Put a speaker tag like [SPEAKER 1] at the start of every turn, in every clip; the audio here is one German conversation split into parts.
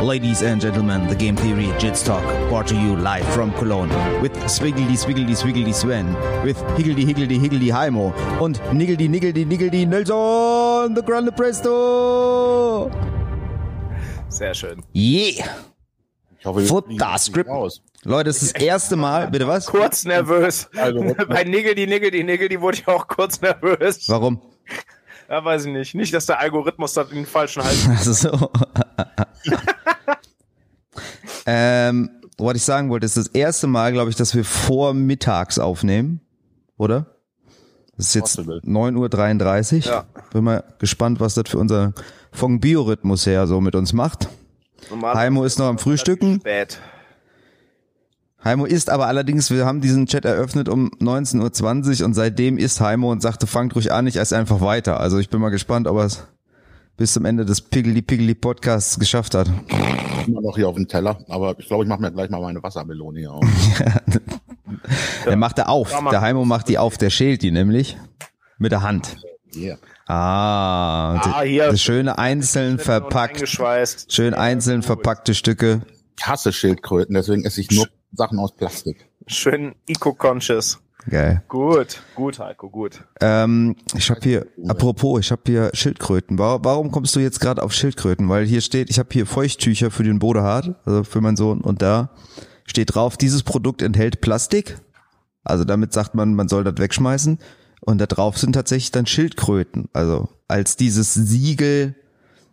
[SPEAKER 1] Ladies and gentlemen, the Game Theory Jits Talk brought to you live from Cologne with Swiggledy Swiggledy Swiggledy Sven, with Higgledy Higgledy Higgledy Heimo und Niggledy Niggledy Niggledy Nelson, the Grande Presto!
[SPEAKER 2] Sehr schön.
[SPEAKER 1] Yeah!
[SPEAKER 3] Ich hoffe, wir
[SPEAKER 1] Futter
[SPEAKER 3] fliegen nicht
[SPEAKER 1] Script.
[SPEAKER 3] raus.
[SPEAKER 1] Leute, es ist das erste Mal, bitte was?
[SPEAKER 2] Kurz nervös.
[SPEAKER 3] Also,
[SPEAKER 2] Bei Niggeldi, Niggeldi, Niggeldi wurde ich auch kurz nervös.
[SPEAKER 1] Warum?
[SPEAKER 2] Ja, weiß ich nicht. Nicht, dass der Algorithmus das in den falschen Hals.
[SPEAKER 1] Also so. Ähm, was ich sagen wollte, ist das erste Mal, glaube ich, dass wir vor mittags aufnehmen, oder? Das ist jetzt
[SPEAKER 3] Possible.
[SPEAKER 1] 9.33 Uhr.
[SPEAKER 2] Ja.
[SPEAKER 1] Bin mal gespannt, was das für unser vom Biorhythmus her so mit uns macht. Heimo ist noch am Frühstücken.
[SPEAKER 2] Spät.
[SPEAKER 1] Heimo ist aber allerdings, wir haben diesen Chat eröffnet um 19.20 Uhr und seitdem ist Heimo und sagte, fangt ruhig an, ich esse einfach weiter. Also ich bin mal gespannt, ob er es bis zum Ende des Piggly Piggly Podcasts geschafft hat.
[SPEAKER 3] immer noch hier auf dem Teller, aber ich glaube, ich mache mir gleich mal meine Wassermelone hier auf.
[SPEAKER 1] Der macht er auf.
[SPEAKER 2] Ja.
[SPEAKER 1] Der Heimo macht die auf, der schält die nämlich mit der Hand.
[SPEAKER 3] Yeah.
[SPEAKER 1] Ah,
[SPEAKER 2] Ah,
[SPEAKER 1] die-
[SPEAKER 2] hier.
[SPEAKER 1] das schöne einzeln verpackt, schön einzeln verpackte Stücke.
[SPEAKER 3] Ich hasse Schildkröten, deswegen esse ich nur Sachen aus Plastik.
[SPEAKER 2] Schön eco-conscious.
[SPEAKER 1] Geil.
[SPEAKER 2] Gut, gut, Heiko, gut.
[SPEAKER 1] Ähm, ich habe hier, apropos, ich habe hier Schildkröten. Wa- Warum kommst du jetzt gerade auf Schildkröten? Weil hier steht, ich habe hier Feuchttücher für den Bodehart, also für meinen Sohn, und da steht drauf, dieses Produkt enthält Plastik. Also damit sagt man, man soll das wegschmeißen. Und da drauf sind tatsächlich dann Schildkröten. Also als dieses Siegel,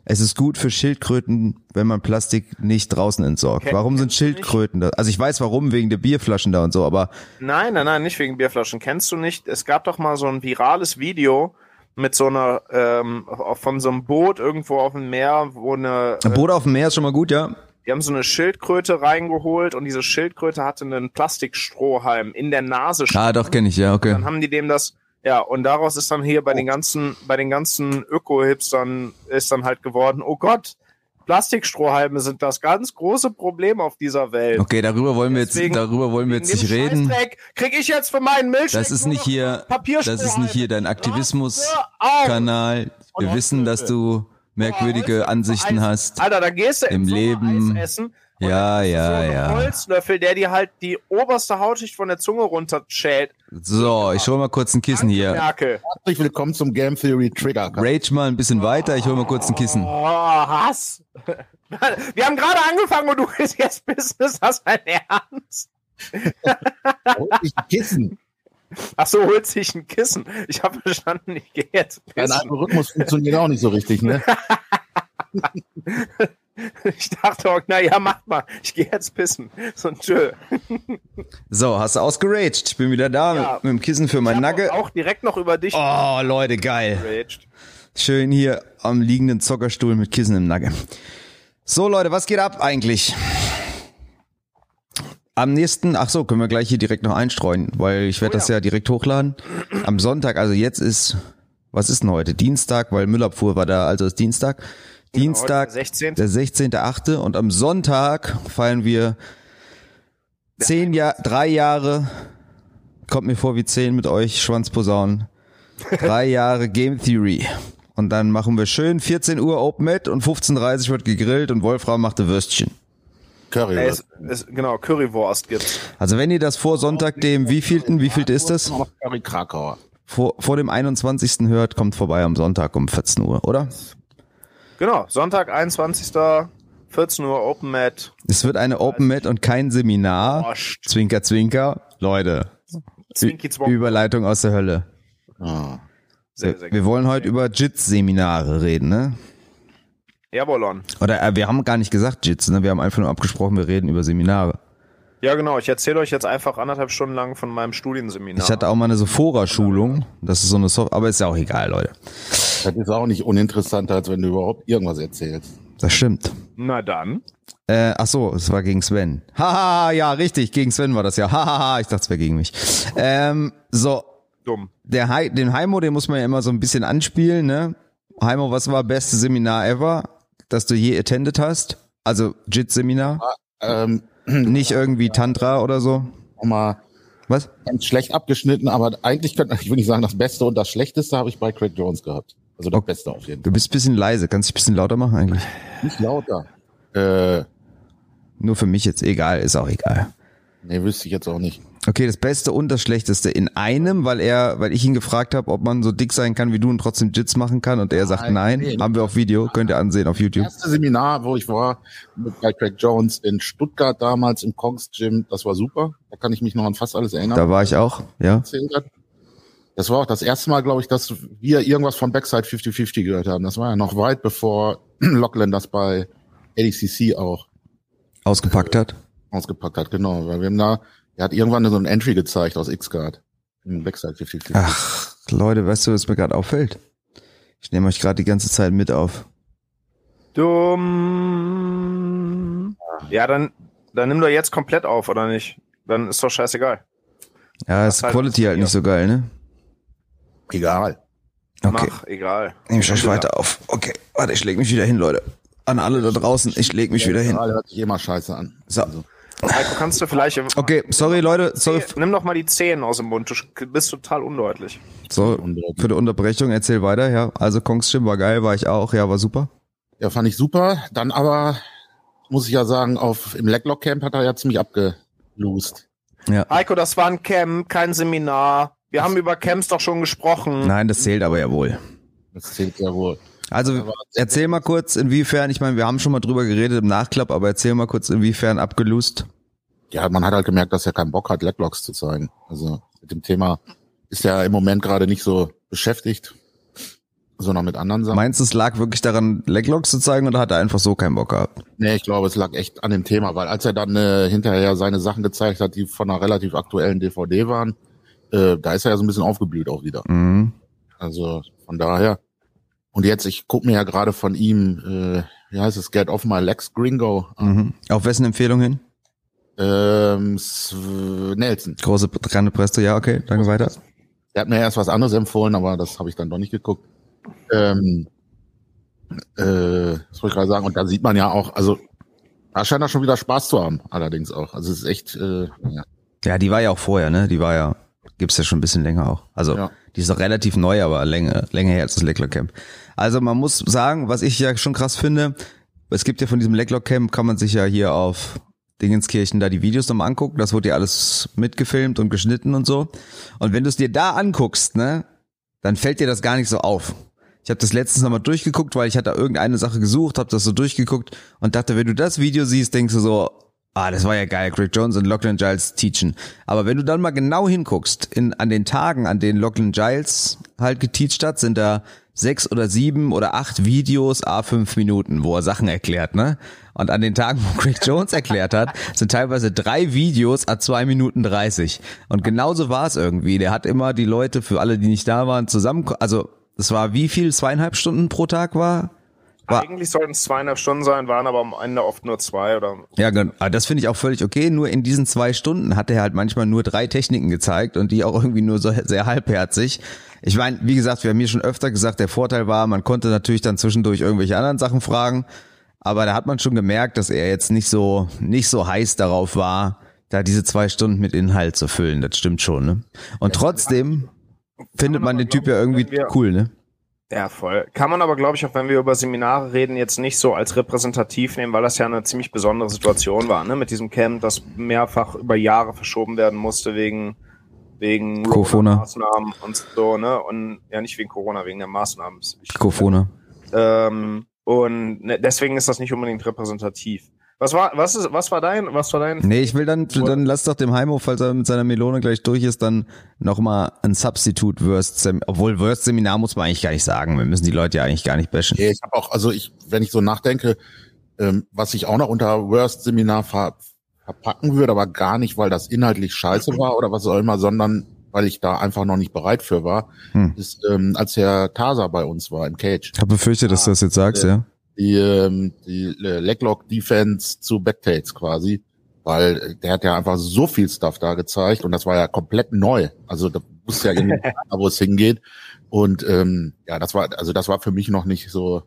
[SPEAKER 1] es ist gut für Schildkröten, wenn man Plastik nicht draußen entsorgt.
[SPEAKER 2] Ken-
[SPEAKER 1] Warum sind? Schildkröten da? Also ich weiß warum, wegen der Bierflaschen da und so, aber
[SPEAKER 2] Nein, nein, nein, nicht wegen Bierflaschen. Kennst du nicht? Es gab doch mal so ein virales Video mit so einer, ähm, von so einem Boot irgendwo auf dem Meer, wo eine,
[SPEAKER 1] ein Boot auf dem Meer ist schon mal gut, ja.
[SPEAKER 2] die haben so eine Schildkröte reingeholt und diese Schildkröte hatte einen Plastikstrohhalm in der Nase.
[SPEAKER 1] Ah, doch, kenne ich, ja, okay.
[SPEAKER 2] Dann haben die dem das, ja, und daraus ist dann hier bei den ganzen, bei den ganzen Öko-Hipstern ist dann halt geworden, oh Gott, Plastikstrohhalme sind das ganz große Problem auf dieser Welt.
[SPEAKER 1] Okay, darüber wollen wir jetzt,
[SPEAKER 2] Deswegen-
[SPEAKER 1] darüber wollen wir jetzt nicht reden.
[SPEAKER 2] Krieg ich jetzt für meinen
[SPEAKER 1] Das ist nicht hier, das ist nicht hier dein Aktivismus-Kanal. Wir wissen, dass du merkwürdige Ansichten hast.
[SPEAKER 2] Alter, da gehst du
[SPEAKER 1] im Leben.
[SPEAKER 2] Eis essen. Und
[SPEAKER 1] Ja,
[SPEAKER 2] du
[SPEAKER 1] ja,
[SPEAKER 2] so
[SPEAKER 1] ja.
[SPEAKER 2] Holzlöffel, der dir halt die oberste Hautschicht von der Zunge runterschält.
[SPEAKER 1] So, ich hol mal kurz ein Kissen hier.
[SPEAKER 2] Merkel.
[SPEAKER 3] Herzlich willkommen zum Game Theory Trigger.
[SPEAKER 1] Rage mal ein bisschen weiter, ich hol mal kurz ein Kissen.
[SPEAKER 2] Oh, Hass. Wir haben gerade angefangen und du willst jetzt Business, hast dein Ernst?
[SPEAKER 3] Ich Kissen.
[SPEAKER 2] Ach so, holt sich ein Kissen. Ich habe verstanden, ich gehe jetzt
[SPEAKER 3] Dein
[SPEAKER 2] pissen.
[SPEAKER 3] Algorithmus funktioniert auch nicht so richtig, ne?
[SPEAKER 2] Ich dachte auch, na ja, mach mal. Ich gehe jetzt pissen. So, tschö.
[SPEAKER 1] So, hast du ausgeraged? Ich bin wieder da
[SPEAKER 2] Ja.
[SPEAKER 1] mit, mit dem Kissen für mein Nugget.
[SPEAKER 2] Auch direkt noch über dich
[SPEAKER 1] Oh, Leute, geil.
[SPEAKER 2] geraged.
[SPEAKER 1] Schön hier am liegenden Zockerstuhl mit Kissen im Nugget. So, Leute, was geht ab eigentlich? Am nächsten, ach so, können wir gleich hier direkt noch einstreuen, weil ich werde
[SPEAKER 2] Oh ja.
[SPEAKER 1] das ja direkt hochladen. Am Sonntag, also jetzt ist, was ist denn heute? Dienstag, weil Müllabfuhr war da, also ist Dienstag. Dienstag,
[SPEAKER 2] Heute der 16..
[SPEAKER 1] der 16.8. und am Sonntag feiern wir zehn Jahr, drei Jahre, kommt mir vor wie zehn mit euch, Schwanzposaunen. Drei Jahre Game Theory. Und dann machen wir schön 14 Uhr Open Met und 15.30 Uhr wird gegrillt und Wolfram machte Würstchen.
[SPEAKER 3] Curry.
[SPEAKER 2] Es, es, genau, Currywurst gibt's.
[SPEAKER 1] Also wenn ihr das vor Sonntag dem wievielten, wievielte ist das?
[SPEAKER 3] Curry Krakauer.
[SPEAKER 1] Vor, vor dem 21. hört, kommt vorbei am Sonntag um 14 Uhr, oder?
[SPEAKER 2] Genau, Sonntag, 21. 14 Uhr Open Mat.
[SPEAKER 1] Es wird eine Open Met und kein Seminar.
[SPEAKER 2] Borscht.
[SPEAKER 1] Zwinker, zwinker. Leute.
[SPEAKER 2] Zwonk.
[SPEAKER 1] Überleitung aus der Hölle.
[SPEAKER 3] Ah.
[SPEAKER 2] Sehr, sehr
[SPEAKER 1] Wir wollen heute über JITS-Seminare reden, ne?
[SPEAKER 2] Jawollon.
[SPEAKER 1] Oder äh, wir haben gar nicht gesagt JITS, ne? Wir haben einfach nur abgesprochen, wir reden über Seminare.
[SPEAKER 2] Ja, genau. Ich erzähle euch jetzt einfach anderthalb Stunden lang von meinem Studienseminar.
[SPEAKER 1] Ich hatte auch mal eine Sephora-Schulung. Das ist so eine Soft, aber ist ja auch egal, Leute.
[SPEAKER 3] Das ist auch nicht uninteressanter, als wenn du überhaupt irgendwas erzählst.
[SPEAKER 1] Das stimmt.
[SPEAKER 2] Na dann.
[SPEAKER 1] Äh, ach so, es war gegen Sven. Haha, ja, richtig, gegen Sven war das ja. Hahaha, ich dachte, es wäre gegen mich. Ähm, so,
[SPEAKER 2] Dumm.
[SPEAKER 1] der Hai, den Heimo, den muss man ja immer so ein bisschen anspielen, ne? Heimo, was war beste Seminar ever, das du je attended hast? Also JIT-Seminar?
[SPEAKER 3] Ähm,
[SPEAKER 1] Nicht irgendwie Tantra oder so?
[SPEAKER 3] mal
[SPEAKER 1] Was?
[SPEAKER 3] ganz schlecht abgeschnitten, aber eigentlich könnte ich will nicht sagen, das Beste und das Schlechteste habe ich bei Craig Jones gehabt. Also das
[SPEAKER 1] Okay.
[SPEAKER 3] Beste auf jeden Fall.
[SPEAKER 1] Du bist ein bisschen leise, kannst dich ein bisschen lauter machen eigentlich?
[SPEAKER 3] Nicht lauter. Äh,
[SPEAKER 1] Nur für mich jetzt egal, ist auch egal.
[SPEAKER 3] nee, wüsste ich jetzt auch nicht.
[SPEAKER 1] Okay, das Beste und das Schlechteste in einem, weil er, weil ich ihn gefragt habe, ob man so dick sein kann wie du und trotzdem Jits machen kann und er sagt
[SPEAKER 3] Nein,
[SPEAKER 1] nein. Haben wir auf Video, könnt ihr ansehen auf YouTube.
[SPEAKER 3] erste Seminar, wo ich war, mit bei Craig Jones in Stuttgart damals im Kongs Gym, das war super. Da kann ich mich noch an fast alles erinnern.
[SPEAKER 1] Da war ich auch, ja.
[SPEAKER 3] Das war auch das erste Mal, glaube ich, dass wir irgendwas von Backside 50-50 gehört haben. Das war ja noch weit bevor Lockland das bei ADCC auch
[SPEAKER 1] Ausgepackt hat.
[SPEAKER 3] ausgepackt hat. Genau, weil wir haben da, er hat irgendwann so ein Entry gezeigt aus X-Guard. Im Backside 50-50.
[SPEAKER 1] Ach, Leute, weißt du, was mir gerade auffällt? Ich nehme euch gerade die ganze Zeit mit auf.
[SPEAKER 2] Dumm. Ja, dann, dann nimm doch jetzt komplett auf, oder nicht? Dann ist doch scheißegal.
[SPEAKER 1] Ja, ist
[SPEAKER 2] halt
[SPEAKER 1] Quality halt nicht so geil, ne?
[SPEAKER 3] Egal.
[SPEAKER 1] Okay,
[SPEAKER 2] Mach, egal.
[SPEAKER 1] nehme ich euch weiter auf. Okay, warte, ich leg mich wieder hin, Leute. An alle da draußen, ich leg mich wieder hin.
[SPEAKER 3] Hört sich immer scheiße an.
[SPEAKER 1] So.
[SPEAKER 3] Also,
[SPEAKER 2] Heiko, kannst du vielleicht.
[SPEAKER 1] Okay, sorry, Leute, sorry,
[SPEAKER 2] Nimm doch mal die Zehen aus dem Mund. Du bist total undeutlich.
[SPEAKER 1] sorry für die Unterbrechung, erzähl weiter, ja. Also Kongs Gym war geil, war ich auch, ja, war super.
[SPEAKER 3] ja, fand ich super. Dann aber, muss ich ja sagen, auf, im Leglock Camp hat er ja ziemlich abgelost.
[SPEAKER 1] Ja.
[SPEAKER 2] Heiko, das war ein Camp, kein Seminar. Wir haben über Camps doch schon gesprochen.
[SPEAKER 1] Nein, das zählt aber ja wohl.
[SPEAKER 3] Das zählt ja wohl.
[SPEAKER 1] Also erzähl mal kurz, inwiefern, ich meine, wir haben schon mal drüber geredet im Nachklapp, aber erzähl mal kurz, inwiefern abgelust.
[SPEAKER 3] Ja, man hat halt gemerkt, dass er keinen Bock hat, Leglocks zu zeigen. Also mit dem Thema ist er im Moment gerade nicht so beschäftigt, sondern mit anderen Sachen.
[SPEAKER 1] Meinst du, es lag wirklich daran, Leglocks zu zeigen oder hat er einfach so keinen Bock gehabt?
[SPEAKER 3] Nee, ich glaube, es lag echt an dem Thema, weil als er dann äh, hinterher seine Sachen gezeigt hat, die von einer relativ aktuellen DVD waren, äh, da ist er ja so ein bisschen aufgeblüht auch wieder.
[SPEAKER 1] Mhm.
[SPEAKER 3] Also von daher. Und jetzt, ich guck mir ja gerade von ihm, äh, wie heißt es, Get Off My Legs Gringo an.
[SPEAKER 1] Mhm. Auf wessen Empfehlung hin?
[SPEAKER 3] Ähm, Nelson.
[SPEAKER 1] Große Grande Presto, ja, okay, danke weiter.
[SPEAKER 3] Er hat mir erst was anderes empfohlen, aber das habe ich dann doch nicht geguckt. Ähm, äh, was wollte ich gerade sagen? Und da sieht man ja auch, also da scheint er schon wieder Spaß zu haben, allerdings auch. Also es ist echt, äh, ja.
[SPEAKER 1] Ja, die war ja auch vorher, ne? Die war ja, gibt's ja schon ein bisschen länger auch. Also,
[SPEAKER 3] Ja.
[SPEAKER 1] die ist doch relativ neu, aber länger, länger her als das Lecklock Camp. Also, man muss sagen, was ich ja schon krass finde, es gibt ja von diesem Lecklock Camp, kann man sich ja hier auf Dingenskirchen da die Videos nochmal angucken. Das wurde ja alles mitgefilmt und geschnitten und so. Und wenn du es dir da anguckst, ne, dann fällt dir das gar nicht so auf. Ich habe das letztens nochmal durchgeguckt, weil ich hatte irgendeine Sache gesucht, habe das so durchgeguckt und dachte, wenn du das Video siehst, denkst du so, ah, das war ja geil, Greg Jones und Lachlan Giles teachen. Aber wenn du dann mal genau hinguckst, in, an den Tagen, an denen Lachlan Giles halt geteacht hat, sind da sechs oder sieben oder acht Videos, a fünf Minuten, wo er Sachen erklärt, ne? Und an den Tagen, wo Greg Jones erklärt hat, sind teilweise drei Videos a zwei Minuten dreißig. Und genauso war es irgendwie. Der hat immer die Leute, für alle, die nicht da waren, zusammen, also, es war wie viel? Zweieinhalb Stunden pro Tag war? War-
[SPEAKER 2] Eigentlich sollten es zweieinhalb Stunden sein, waren aber am Ende oft nur zwei oder.
[SPEAKER 1] Ja, gen- ah, das finde ich auch völlig okay. Nur in diesen zwei Stunden hat er halt manchmal nur drei Techniken gezeigt und die auch irgendwie nur so sehr halbherzig. Ich meine, wie gesagt, wir haben hier schon öfter gesagt, der Vorteil war, man konnte natürlich dann zwischendurch irgendwelche anderen Sachen fragen, aber da hat man schon gemerkt, dass er jetzt nicht so nicht so heiß darauf war, da diese zwei Stunden mit Inhalt zu füllen. Das stimmt schon. Ne? Und trotzdem findet man den Typ ja irgendwie cool, ne?
[SPEAKER 2] Ja, voll. Kann man aber, glaube ich, auch wenn wir über Seminare reden, jetzt nicht so als repräsentativ nehmen, weil das ja eine ziemlich besondere Situation war, ne? Mit diesem Camp, das mehrfach über Jahre verschoben werden musste wegen wegen
[SPEAKER 1] Corona.
[SPEAKER 2] Maßnahmen und so, ne? Und ja nicht wegen Corona, wegen der Maßnahmen. wichtig.
[SPEAKER 1] Mikrofone.
[SPEAKER 2] Ähm, und ne, deswegen ist das nicht unbedingt repräsentativ. Was war, was ist, was war dein, was war dein?
[SPEAKER 1] Nee, ich will dann, dann lass doch dem Heimo, falls er mit seiner Melone gleich durch ist, dann nochmal ein Substitute Worst Seminar, obwohl Worst Seminar muss man eigentlich gar nicht sagen. Wir müssen die Leute ja eigentlich gar nicht bashen.
[SPEAKER 3] Nee, ich habe auch, also ich, wenn ich so nachdenke, ähm, was ich auch noch unter Worst Seminar ver verpacken würde, aber gar nicht, weil das inhaltlich scheiße war oder was auch immer, sondern weil ich da einfach noch nicht bereit für war,
[SPEAKER 1] Hm.
[SPEAKER 3] ist, ähm, als Herr Tasa bei uns war im Cage.
[SPEAKER 1] Ich habe befürchtet, dass du das jetzt sagst, ja.
[SPEAKER 3] Die, ähm, die äh, Leglock Defense zu Backtails quasi, weil äh, der hat ja einfach so viel Stuff da gezeigt und das war ja komplett neu. Also da wusste ja irgendwie, wo es hingeht. Und ähm, ja, das war, also das war für mich noch nicht so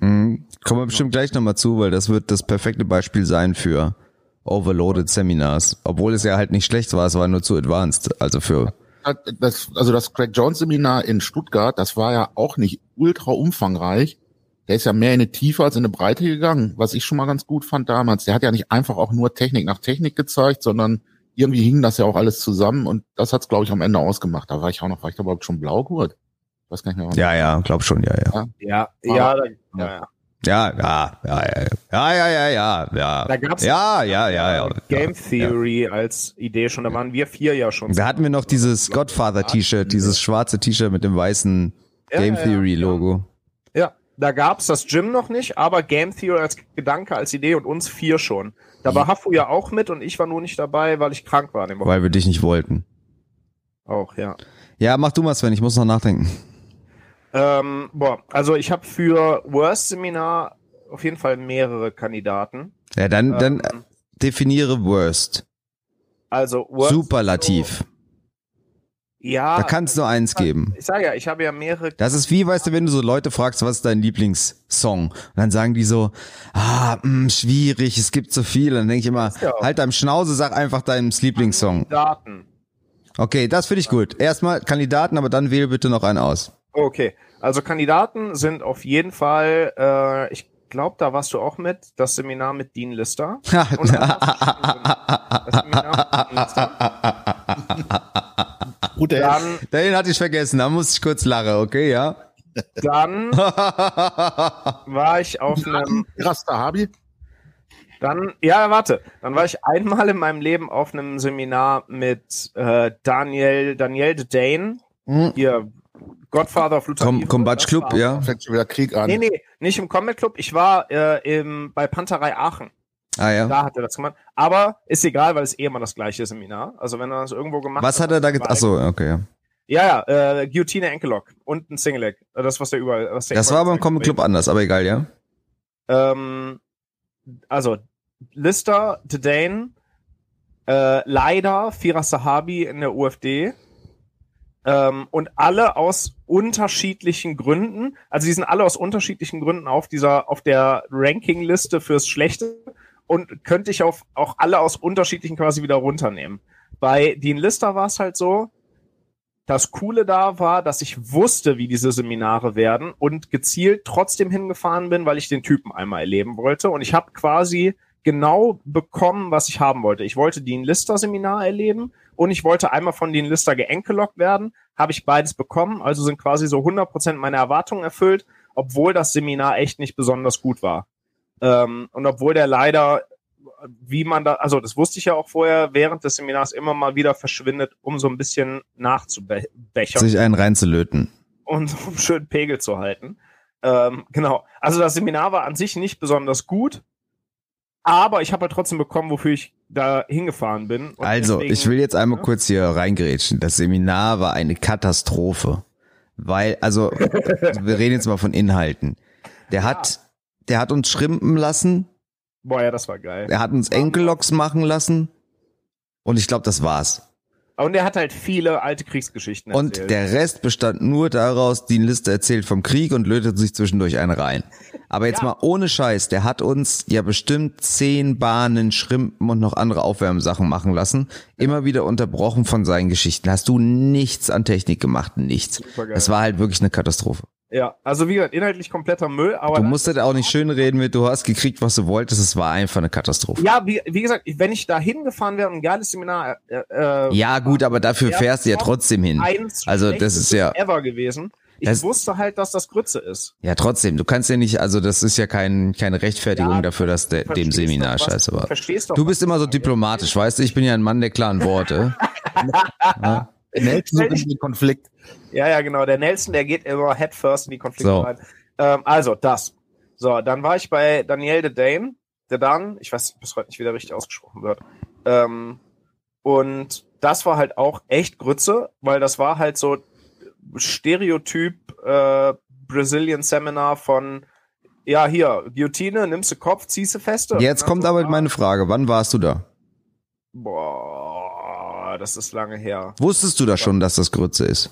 [SPEAKER 1] Mhm. Kommen wir bestimmt gleich nochmal zu, weil das wird das perfekte Beispiel sein für Overloaded Seminars. Obwohl es ja halt nicht schlecht war, es war nur zu advanced. Also für,
[SPEAKER 3] das, also das Craig Jones Seminar in Stuttgart, das war ja auch nicht ultra umfangreich, der ist ja mehr in eine Tiefe als in eine Breite gegangen, was ich schon mal ganz gut fand damals. Der hat ja nicht einfach auch nur Technik nach Technik gezeigt, sondern irgendwie hing das ja auch alles zusammen und das hat's glaube ich am Ende ausgemacht. Da war ich auch noch, war ich da überhaupt schon Blaugurt? Ich weiß gar nicht mehr. Was
[SPEAKER 1] ja, ja, glaub schon, ja, ja.
[SPEAKER 2] Ja, ja, ja. ja. Ja,
[SPEAKER 1] ja, ja, ja, ja, ja, ja, ja.
[SPEAKER 2] Da gab's
[SPEAKER 1] ja, ja, ja, ja,
[SPEAKER 2] äh,
[SPEAKER 1] Game
[SPEAKER 2] Theory als Idee schon. Da waren wir vier ja schon.
[SPEAKER 1] Da hatten wir noch dieses Godfather-T-Shirt, dieses schwarze T-Shirt mit dem weißen Game Theory-Logo.
[SPEAKER 2] Da gab's das Gym noch nicht, aber Game Theory als Gedanke, als Idee und uns vier schon. Da war Hafu ja auch mit und ich war nur nicht dabei, weil ich krank war.
[SPEAKER 1] Weil wir dich nicht wollten.
[SPEAKER 2] auch, ja.
[SPEAKER 1] Ja, mach du mal, Sven, ich muss noch nachdenken.
[SPEAKER 2] Ähm, boah, also ich habe für Worst Seminar auf jeden Fall mehrere Kandidaten.
[SPEAKER 1] Ja, dann, dann äh,
[SPEAKER 2] Ähm,
[SPEAKER 1] definiere Worst.
[SPEAKER 2] also Worst
[SPEAKER 1] Superlativ.
[SPEAKER 2] Ja,
[SPEAKER 1] Da kann es nur eins geben.
[SPEAKER 2] ich sage ja, ich habe ja mehrere.
[SPEAKER 1] Das ist wie, weißt du, wenn du so Leute fragst, was ist dein Lieblingssong? Und dann sagen die so, ah, mh, schwierig, es gibt so viele. Dann denke ich immer,
[SPEAKER 2] Ja.
[SPEAKER 1] halt deinem Schnauze, sag einfach deinen Lieblingssong.
[SPEAKER 2] Daten.
[SPEAKER 1] Okay, das finde ich gut. Erstmal Kandidaten, aber dann wähle bitte noch einen aus.
[SPEAKER 2] Okay, also Kandidaten sind auf jeden Fall, äh, ich glaube, da warst du auch mit, das Seminar mit Dean Lister. Und das Seminar mit Dean Lister.
[SPEAKER 3] Gut, der
[SPEAKER 2] Dann,
[SPEAKER 1] Den hatte ich vergessen, da muss ich kurz lachen, okay, ja?
[SPEAKER 2] dann war ich auf einem,
[SPEAKER 3] Rasta Habi.
[SPEAKER 2] dann, ja, warte, dann war ich einmal in meinem Leben auf einem Seminar mit äh, Daniel, Daniel de Dane,
[SPEAKER 1] Hm.
[SPEAKER 2] hier, Godfather of Luther Evil,
[SPEAKER 1] Combat Club, ja?
[SPEAKER 3] Fängt schon wieder Krieg an.
[SPEAKER 2] Nee, nee, nicht im Combat Club, ich war äh, im, bei Panterei Aachen.
[SPEAKER 1] Ah ja.
[SPEAKER 2] Da hat er das gemacht. Aber ist egal, weil es eh immer das gleiche Seminar. Also wenn er das irgendwo gemacht
[SPEAKER 1] Was hat er da getan? Achso, okay. ja.
[SPEAKER 2] Ja, ja, äh, Guillotine Enkellock und ein Single Leg. Das, was der überall. Was der
[SPEAKER 1] Das war beim. Comic Club anders, aber egal, ja?
[SPEAKER 2] Ähm, also, Lister, Dane, äh, leider Firas Sahabi in der UFD. Ähm, und alle aus unterschiedlichen Gründen, also die sind alle aus unterschiedlichen Gründen auf dieser, auf der Ranking-Liste fürs Schlechte und könnte ich auf, auch alle aus unterschiedlichen quasi wieder runternehmen. Bei Dean Lister war es halt so, das Coole da war, dass ich wusste, wie diese Seminare werden und gezielt trotzdem hingefahren bin, weil ich den Typen einmal erleben wollte. Und ich habe quasi genau bekommen, was ich haben wollte. Ich wollte Dean Lister Seminar erleben und ich wollte einmal von Dean Lister geenkelockt werden. Habe ich beides bekommen, also sind quasi so 100% meiner Erwartungen erfüllt, obwohl das Seminar echt nicht besonders gut war. Ähm, und obwohl der leider, wie man da, also das wusste ich ja auch vorher, während des Seminars immer mal wieder verschwindet, um so ein bisschen nachzubechern
[SPEAKER 1] Sich einen reinzulöten.
[SPEAKER 2] und um schönen Pegel zu halten. Ähm, genau. Also das Seminar war an sich nicht besonders gut, aber ich habe halt trotzdem bekommen, wofür ich da hingefahren bin. Und
[SPEAKER 1] Also,
[SPEAKER 2] deswegen-
[SPEAKER 1] ich will jetzt einmal
[SPEAKER 2] Ja.
[SPEAKER 1] kurz hier reingerätschen. Das Seminar war eine Katastrophe. Weil, also, wir reden jetzt mal von Inhalten. Der hat, der hat uns schrimpen lassen,
[SPEAKER 2] Boah, ja, das war geil.
[SPEAKER 1] er hat uns Enkelloks machen lassen. Und ich glaube, das war's.
[SPEAKER 2] Und er hat halt viele alte Kriegsgeschichten
[SPEAKER 1] Und
[SPEAKER 2] erzählt.
[SPEAKER 1] der Rest bestand nur daraus, die Liste erzählt vom Krieg und lötet sich zwischendurch einen rein. Aber jetzt
[SPEAKER 2] Ja.
[SPEAKER 1] mal ohne Scheiß, der hat uns ja bestimmt zehn Bahnen, Schrimpen und noch andere Aufwärmsachen machen lassen. Immer wieder unterbrochen von seinen Geschichten. Hast du nichts an Technik gemacht, nichts. Das war halt wirklich eine Katastrophe.
[SPEAKER 2] Ja, also wie gesagt, inhaltlich kompletter Müll, aber
[SPEAKER 1] Du musstet auch nicht schön reden mit, du hast gekriegt, was du wolltest. Es war einfach eine Katastrophe.
[SPEAKER 2] ja, wie, wie gesagt, wenn ich da hingefahren wäre und ein geiles Seminar, äh, äh,
[SPEAKER 1] Ja, gut, aber dafür fährst du ja trotzdem hin. Also das ist ja,
[SPEAKER 2] ever gewesen. Ich
[SPEAKER 1] Das-
[SPEAKER 2] wusste halt, dass das Grütze ist.
[SPEAKER 1] ja trotzdem. Du kannst ja nicht, also das ist ja kein, keine Rechtfertigung
[SPEAKER 2] Ja,
[SPEAKER 1] dafür, dass der, dem Seminar
[SPEAKER 2] doch,
[SPEAKER 1] scheiße war.
[SPEAKER 2] Verstehst
[SPEAKER 1] Du
[SPEAKER 2] was
[SPEAKER 1] bist immer so diplomatisch, weißt du? Ich bin ja ein Mann der klaren Worte. ja.
[SPEAKER 3] Nelson in den Konflikt.
[SPEAKER 2] Ja, ja, genau. Der Nelson, der geht immer head first in die Konflikte
[SPEAKER 1] So.
[SPEAKER 2] rein. Ähm, also, das. So, dann war ich bei Daniel de Dane, der Dan, ich weiß bis heute nicht, wie der richtig ausgesprochen wird. Ähm, und das war halt auch echt Grütze, weil das war halt so Stereotyp äh, Brazilian Seminar von ja, hier, Guillotine, nimmst du Kopf, ziehst du feste.
[SPEAKER 1] Jetzt
[SPEAKER 2] dann
[SPEAKER 1] kommt aber
[SPEAKER 2] ah,
[SPEAKER 1] meine Frage. Wann warst du da?
[SPEAKER 2] Boah, das ist lange her.
[SPEAKER 1] Wusstest du da schon, dass das Grütze ist?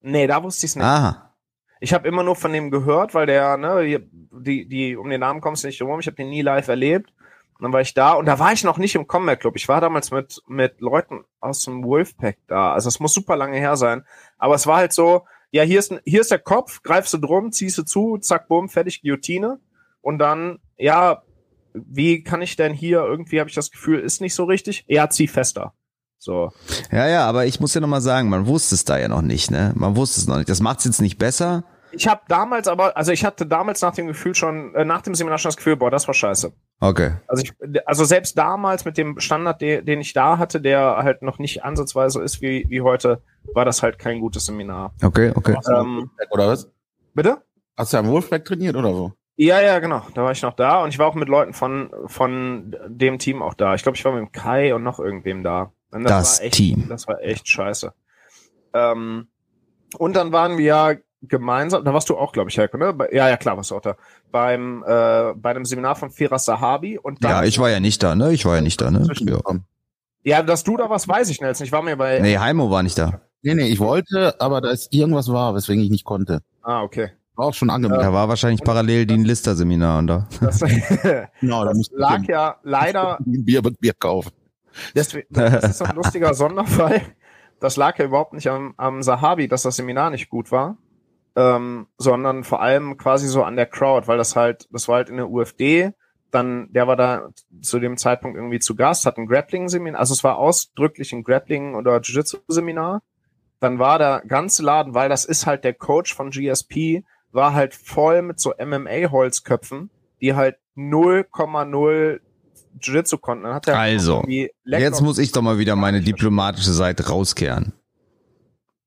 [SPEAKER 2] Nee, da wusste ich es nicht.
[SPEAKER 1] Aha.
[SPEAKER 2] Ich habe immer nur von dem gehört, weil der, ne, die, die, die um den Namen kommst du nicht rum. Ich habe den nie live erlebt. Und dann war ich da und da war ich noch nicht im Combat Club. Ich war damals mit mit Leuten aus dem Wolfpack da. Also es muss super lange her sein. Aber es war halt so, ja, hier ist, hier ist der Kopf, greifst du drum, ziehst du zu, zack, bumm, fertig, Guillotine. Und dann, ja, wie kann ich denn hier, irgendwie habe ich das Gefühl, ist nicht so richtig. Ja, zieh fester. So.
[SPEAKER 1] Ja, ja, aber ich muss ja nochmal sagen, man wusste es da ja noch nicht, ne? Man wusste es noch nicht. Das macht es jetzt nicht besser.
[SPEAKER 2] Ich habe damals aber, also ich hatte damals nach dem Gefühl schon, äh, nach dem Seminar schon das Gefühl, boah, das war scheiße.
[SPEAKER 1] Okay.
[SPEAKER 2] Also ich, also selbst damals mit dem Standard, den, den ich da hatte, der halt noch nicht ansatzweise ist wie, wie heute, war das halt kein gutes Seminar.
[SPEAKER 1] Okay, okay.
[SPEAKER 2] Ähm,
[SPEAKER 3] Oder was?
[SPEAKER 2] bitte?
[SPEAKER 3] Hast du am Wolfpack trainiert oder so?
[SPEAKER 2] Ja, ja, genau. Da war ich noch da und ich war auch mit Leuten von, von dem Team auch da. Ich glaube, ich war mit dem Kai und noch irgendwem da. Und
[SPEAKER 1] Das
[SPEAKER 2] war echt,
[SPEAKER 1] Team.
[SPEAKER 2] Das war echt scheiße. Ähm, und dann waren wir ja gemeinsam, da warst du auch, glaube ich, Heiko, ne? Ja, ja, klar, warst du auch da. Beim, äh, bei dem Seminar von Firas Sahabi und dann,
[SPEAKER 1] Ja, ich war ja nicht da, ne? Ich war ja nicht da, ne? Ja.
[SPEAKER 2] Ja, dass du da was, weiß ich nicht. Ich war mir bei,
[SPEAKER 1] Nee, Heimo war nicht da.
[SPEAKER 3] Nee, nee, ich wollte, aber da ist irgendwas war, weswegen ich nicht konnte.
[SPEAKER 2] ah, okay.
[SPEAKER 3] War auch schon angemeldet.
[SPEAKER 1] Da war wahrscheinlich parallel die Lister-Seminar und da.
[SPEAKER 2] Das,
[SPEAKER 3] Genau, da
[SPEAKER 2] das lag ja leider
[SPEAKER 3] Bier, Bier kaufen.
[SPEAKER 2] Deswegen, das ist so ein lustiger Sonderfall. Das lag ja überhaupt nicht am, am Sahabi, dass das Seminar nicht gut war, ähm, sondern vor allem quasi so an der Crowd, weil das halt, das war halt in der UFD, dann, der war da zu dem Zeitpunkt irgendwie zu Gast, hat ein Grappling-Seminar, also es war ausdrücklich ein Grappling- oder Jiu-Jitsu-Seminar. Dann war der ganze Laden, weil das ist halt der Coach von GSP, war halt voll mit so MMA-Holzköpfen, die halt 0,0 Jiu-Jitsu konnten. Dann hat er
[SPEAKER 1] Also, Jetzt muss ich doch mal wieder meine diplomatische Seite rauskehren.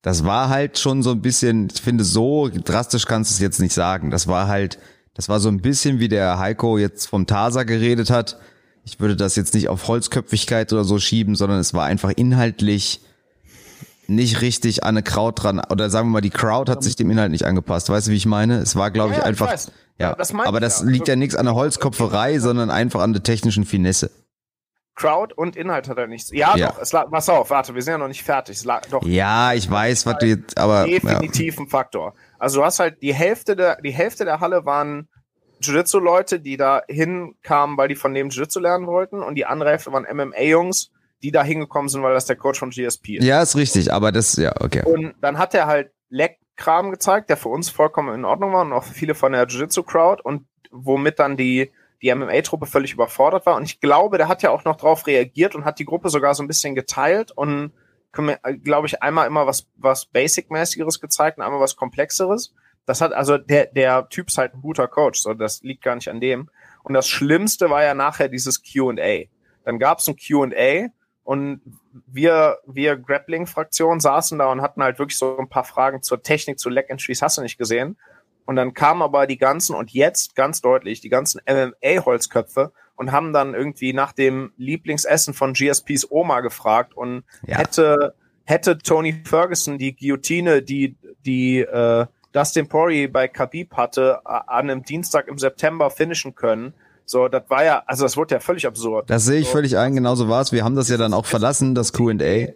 [SPEAKER 1] Das war halt schon so ein bisschen, ich finde, so drastisch kannst du es jetzt nicht sagen. Das war halt, das war so ein bisschen wie der Heiko jetzt vom Tasa geredet hat. Ich würde das jetzt nicht auf Holzköpfigkeit oder so schieben, sondern es war einfach inhaltlich nicht richtig an eine Crowd dran. Oder sagen wir mal, die Crowd hat sich dem Inhalt nicht angepasst. Weißt du, wie ich meine? Es war, glaube
[SPEAKER 2] Ja,
[SPEAKER 1] ich,
[SPEAKER 2] ich
[SPEAKER 1] einfach,
[SPEAKER 2] weiß.
[SPEAKER 1] Ja,
[SPEAKER 2] Das
[SPEAKER 1] aber das
[SPEAKER 2] ja.
[SPEAKER 1] liegt ja nichts an der Holzkopferei, sondern einfach an der technischen Finesse.
[SPEAKER 2] Crowd und Inhalt hat er nichts. Ja,
[SPEAKER 1] Ja.
[SPEAKER 2] doch, es lag, pass auf, warte, wir sind ja noch nicht fertig. Es lag doch
[SPEAKER 1] Ja, ich weiß, was du jetzt, aber, ja.
[SPEAKER 2] definitiv ein Faktor. Also du hast halt die Hälfte der, die Hälfte der Halle waren Jiu-Jitsu-Leute, die da hinkamen, weil die von dem Jiu-Jitsu lernen wollten und die andere Hälfte waren MMA-Jungs, die da hingekommen sind, weil das der Coach von GSP ist.
[SPEAKER 1] Ja, ist richtig, aber das, ja, okay.
[SPEAKER 2] Und dann hat er halt Leckkram gezeigt, der für uns vollkommen in Ordnung war und auch für viele von der Jiu-Jitsu-Crowd und womit dann die, die MMA-Truppe völlig überfordert war. Und ich glaube, der hat ja auch noch drauf reagiert und hat die Gruppe sogar so ein bisschen geteilt und, glaube ich, einmal immer was, was Basic-mäßigeres gezeigt und einmal was Komplexeres. Das hat, also der, der Typ ist halt ein guter Coach, so das liegt gar nicht an dem. Und das Schlimmste war ja nachher dieses Q&A. Dann gab es ein Q&A und wir, wir Grappling-Fraktion saßen da und hatten halt wirklich so ein paar Fragen zur Technik, zu Leg Entries, hast du nicht gesehen. Und dann kamen aber die ganzen, und jetzt ganz deutlich, die ganzen MMA-Holzköpfe und haben dann irgendwie nach dem Lieblingsessen von GSPs Oma gefragt und
[SPEAKER 1] Ja.
[SPEAKER 2] hätte, hätte Tony Ferguson die Guillotine, die, die äh, Dustin Poirier bei Khabib hatte, an einem Dienstag im September finishen können. So, das war ja, also das wurde ja völlig absurd.
[SPEAKER 1] Das sehe ich völlig ein, genauso war es. Wir haben das ja dann auch verlassen, das Q&A.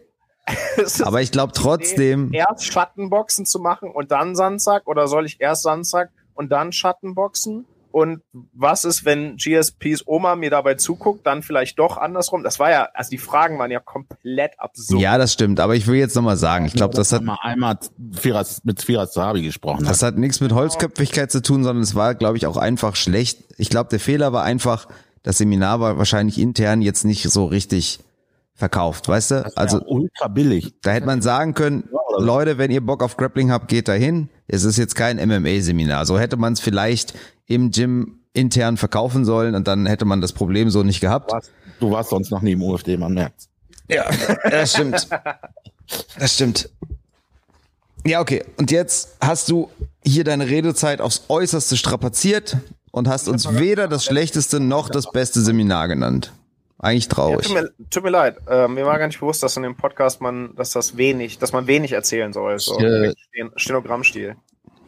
[SPEAKER 1] Aber ich glaube trotzdem,
[SPEAKER 2] erst Schattenboxen zu machen und dann Sandsack oder soll ich erst Sandsack und dann Schattenboxen? Und was ist, wenn GSPs Oma mir dabei zuguckt, dann vielleicht doch andersrum? Das war ja, also die Fragen waren ja komplett absurd.
[SPEAKER 1] ja, das stimmt. Aber ich will jetzt nochmal sagen, ich glaube, das hat,
[SPEAKER 3] mal einmal Firas, mit Firas Sahabi gesprochen.
[SPEAKER 1] das hat nichts mit Holzköpfigkeit zu tun, sondern es war, glaube ich, auch einfach schlecht. Ich glaube, der Fehler war einfach, das Seminar war wahrscheinlich intern jetzt nicht so richtig verkauft, weißt du?
[SPEAKER 3] also
[SPEAKER 1] Also
[SPEAKER 3] ultra billig.
[SPEAKER 1] da hätte man sagen können, Leute, wenn ihr Bock auf Grappling habt, geht dahin. Es ist jetzt kein MMA-Seminar. So hätte man es vielleicht im Gym intern verkaufen sollen und dann hätte man das Problem so nicht gehabt.
[SPEAKER 3] Was? Du warst sonst noch nie im UFD, man merkt's.
[SPEAKER 1] Ja, das stimmt. Das stimmt. Ja, okay. Und jetzt hast du hier deine Redezeit aufs Äußerste strapaziert und hast uns weder das schlechteste noch das beste Seminar genannt. Eigentlich
[SPEAKER 2] Ja,
[SPEAKER 1] traurig.
[SPEAKER 2] tut, mir, tut mir leid. Äh, mir war gar nicht bewusst, dass in dem Podcast man, dass das wenig, dass man wenig erzählen soll. So
[SPEAKER 3] Äh,
[SPEAKER 2] Sten- Stenogrammstil.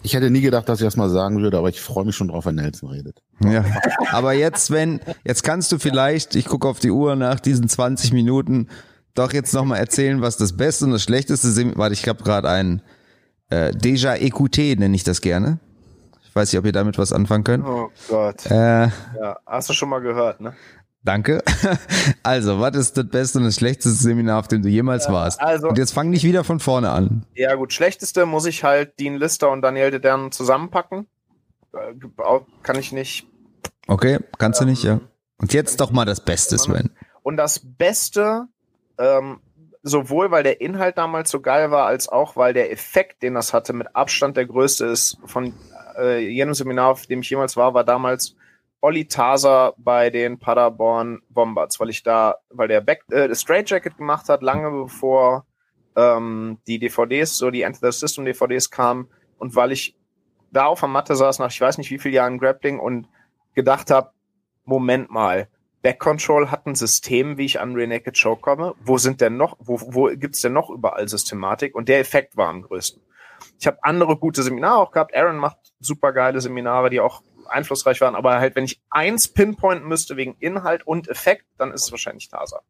[SPEAKER 3] Ich hätte nie gedacht, dass ich das mal sagen würde, aber ich freue mich schon drauf, wenn Nelson redet.
[SPEAKER 1] Ja. Aber jetzt, wenn, jetzt kannst du vielleicht, ich gucke auf die Uhr nach diesen 20 Minuten, doch jetzt nochmal erzählen, was das Beste und das Schlechteste sind. Warte, ich habe gerade ein äh, Déjà Écouté, nenne ich das gerne. Ich weiß nicht, ob ihr damit was anfangen könnt.
[SPEAKER 2] Oh Gott.
[SPEAKER 1] Äh,
[SPEAKER 2] Ja, hast du schon mal gehört, ne?
[SPEAKER 1] Danke. Also, was ist das beste und das schlechteste Seminar, auf dem du jemals warst?
[SPEAKER 2] Also,
[SPEAKER 1] und jetzt fang nicht wieder von vorne an.
[SPEAKER 2] Ja, gut, schlechteste muss ich halt Dean Lister und Daniel de Dern zusammenpacken. Äh, Kann ich nicht.
[SPEAKER 1] Okay, kannst du nicht, ja.
[SPEAKER 2] Ähm,
[SPEAKER 1] Und jetzt doch mal das Beste, Sven.
[SPEAKER 2] Und das Beste, ähm, sowohl weil der Inhalt damals so geil war, als auch weil der Effekt, den das hatte, mit Abstand der größte ist von äh, jenem Seminar, auf dem ich jemals war, war damals Olli Taser bei den Paderborn Bombards, weil ich da, weil der Back, äh, Straight Jacket gemacht hat, lange bevor ähm, die DVDs, so die Enter the System DVDs kamen und weil ich da auf der Matte saß nach ich weiß nicht wie vielen Jahren Grappling und gedacht habe, Moment mal, Back Control hat ein System, wie ich an Rear Choke komme. Wo sind denn noch, wo, wo gibt's denn noch überall Systematik? Und der Effekt war am größten. Ich habe andere gute Seminare auch gehabt. Aaron macht super geile Seminare, die auch einflussreich waren. Aber halt, wenn ich eins pinpointen müsste wegen Inhalt und Effekt, dann ist es wahrscheinlich Tasa.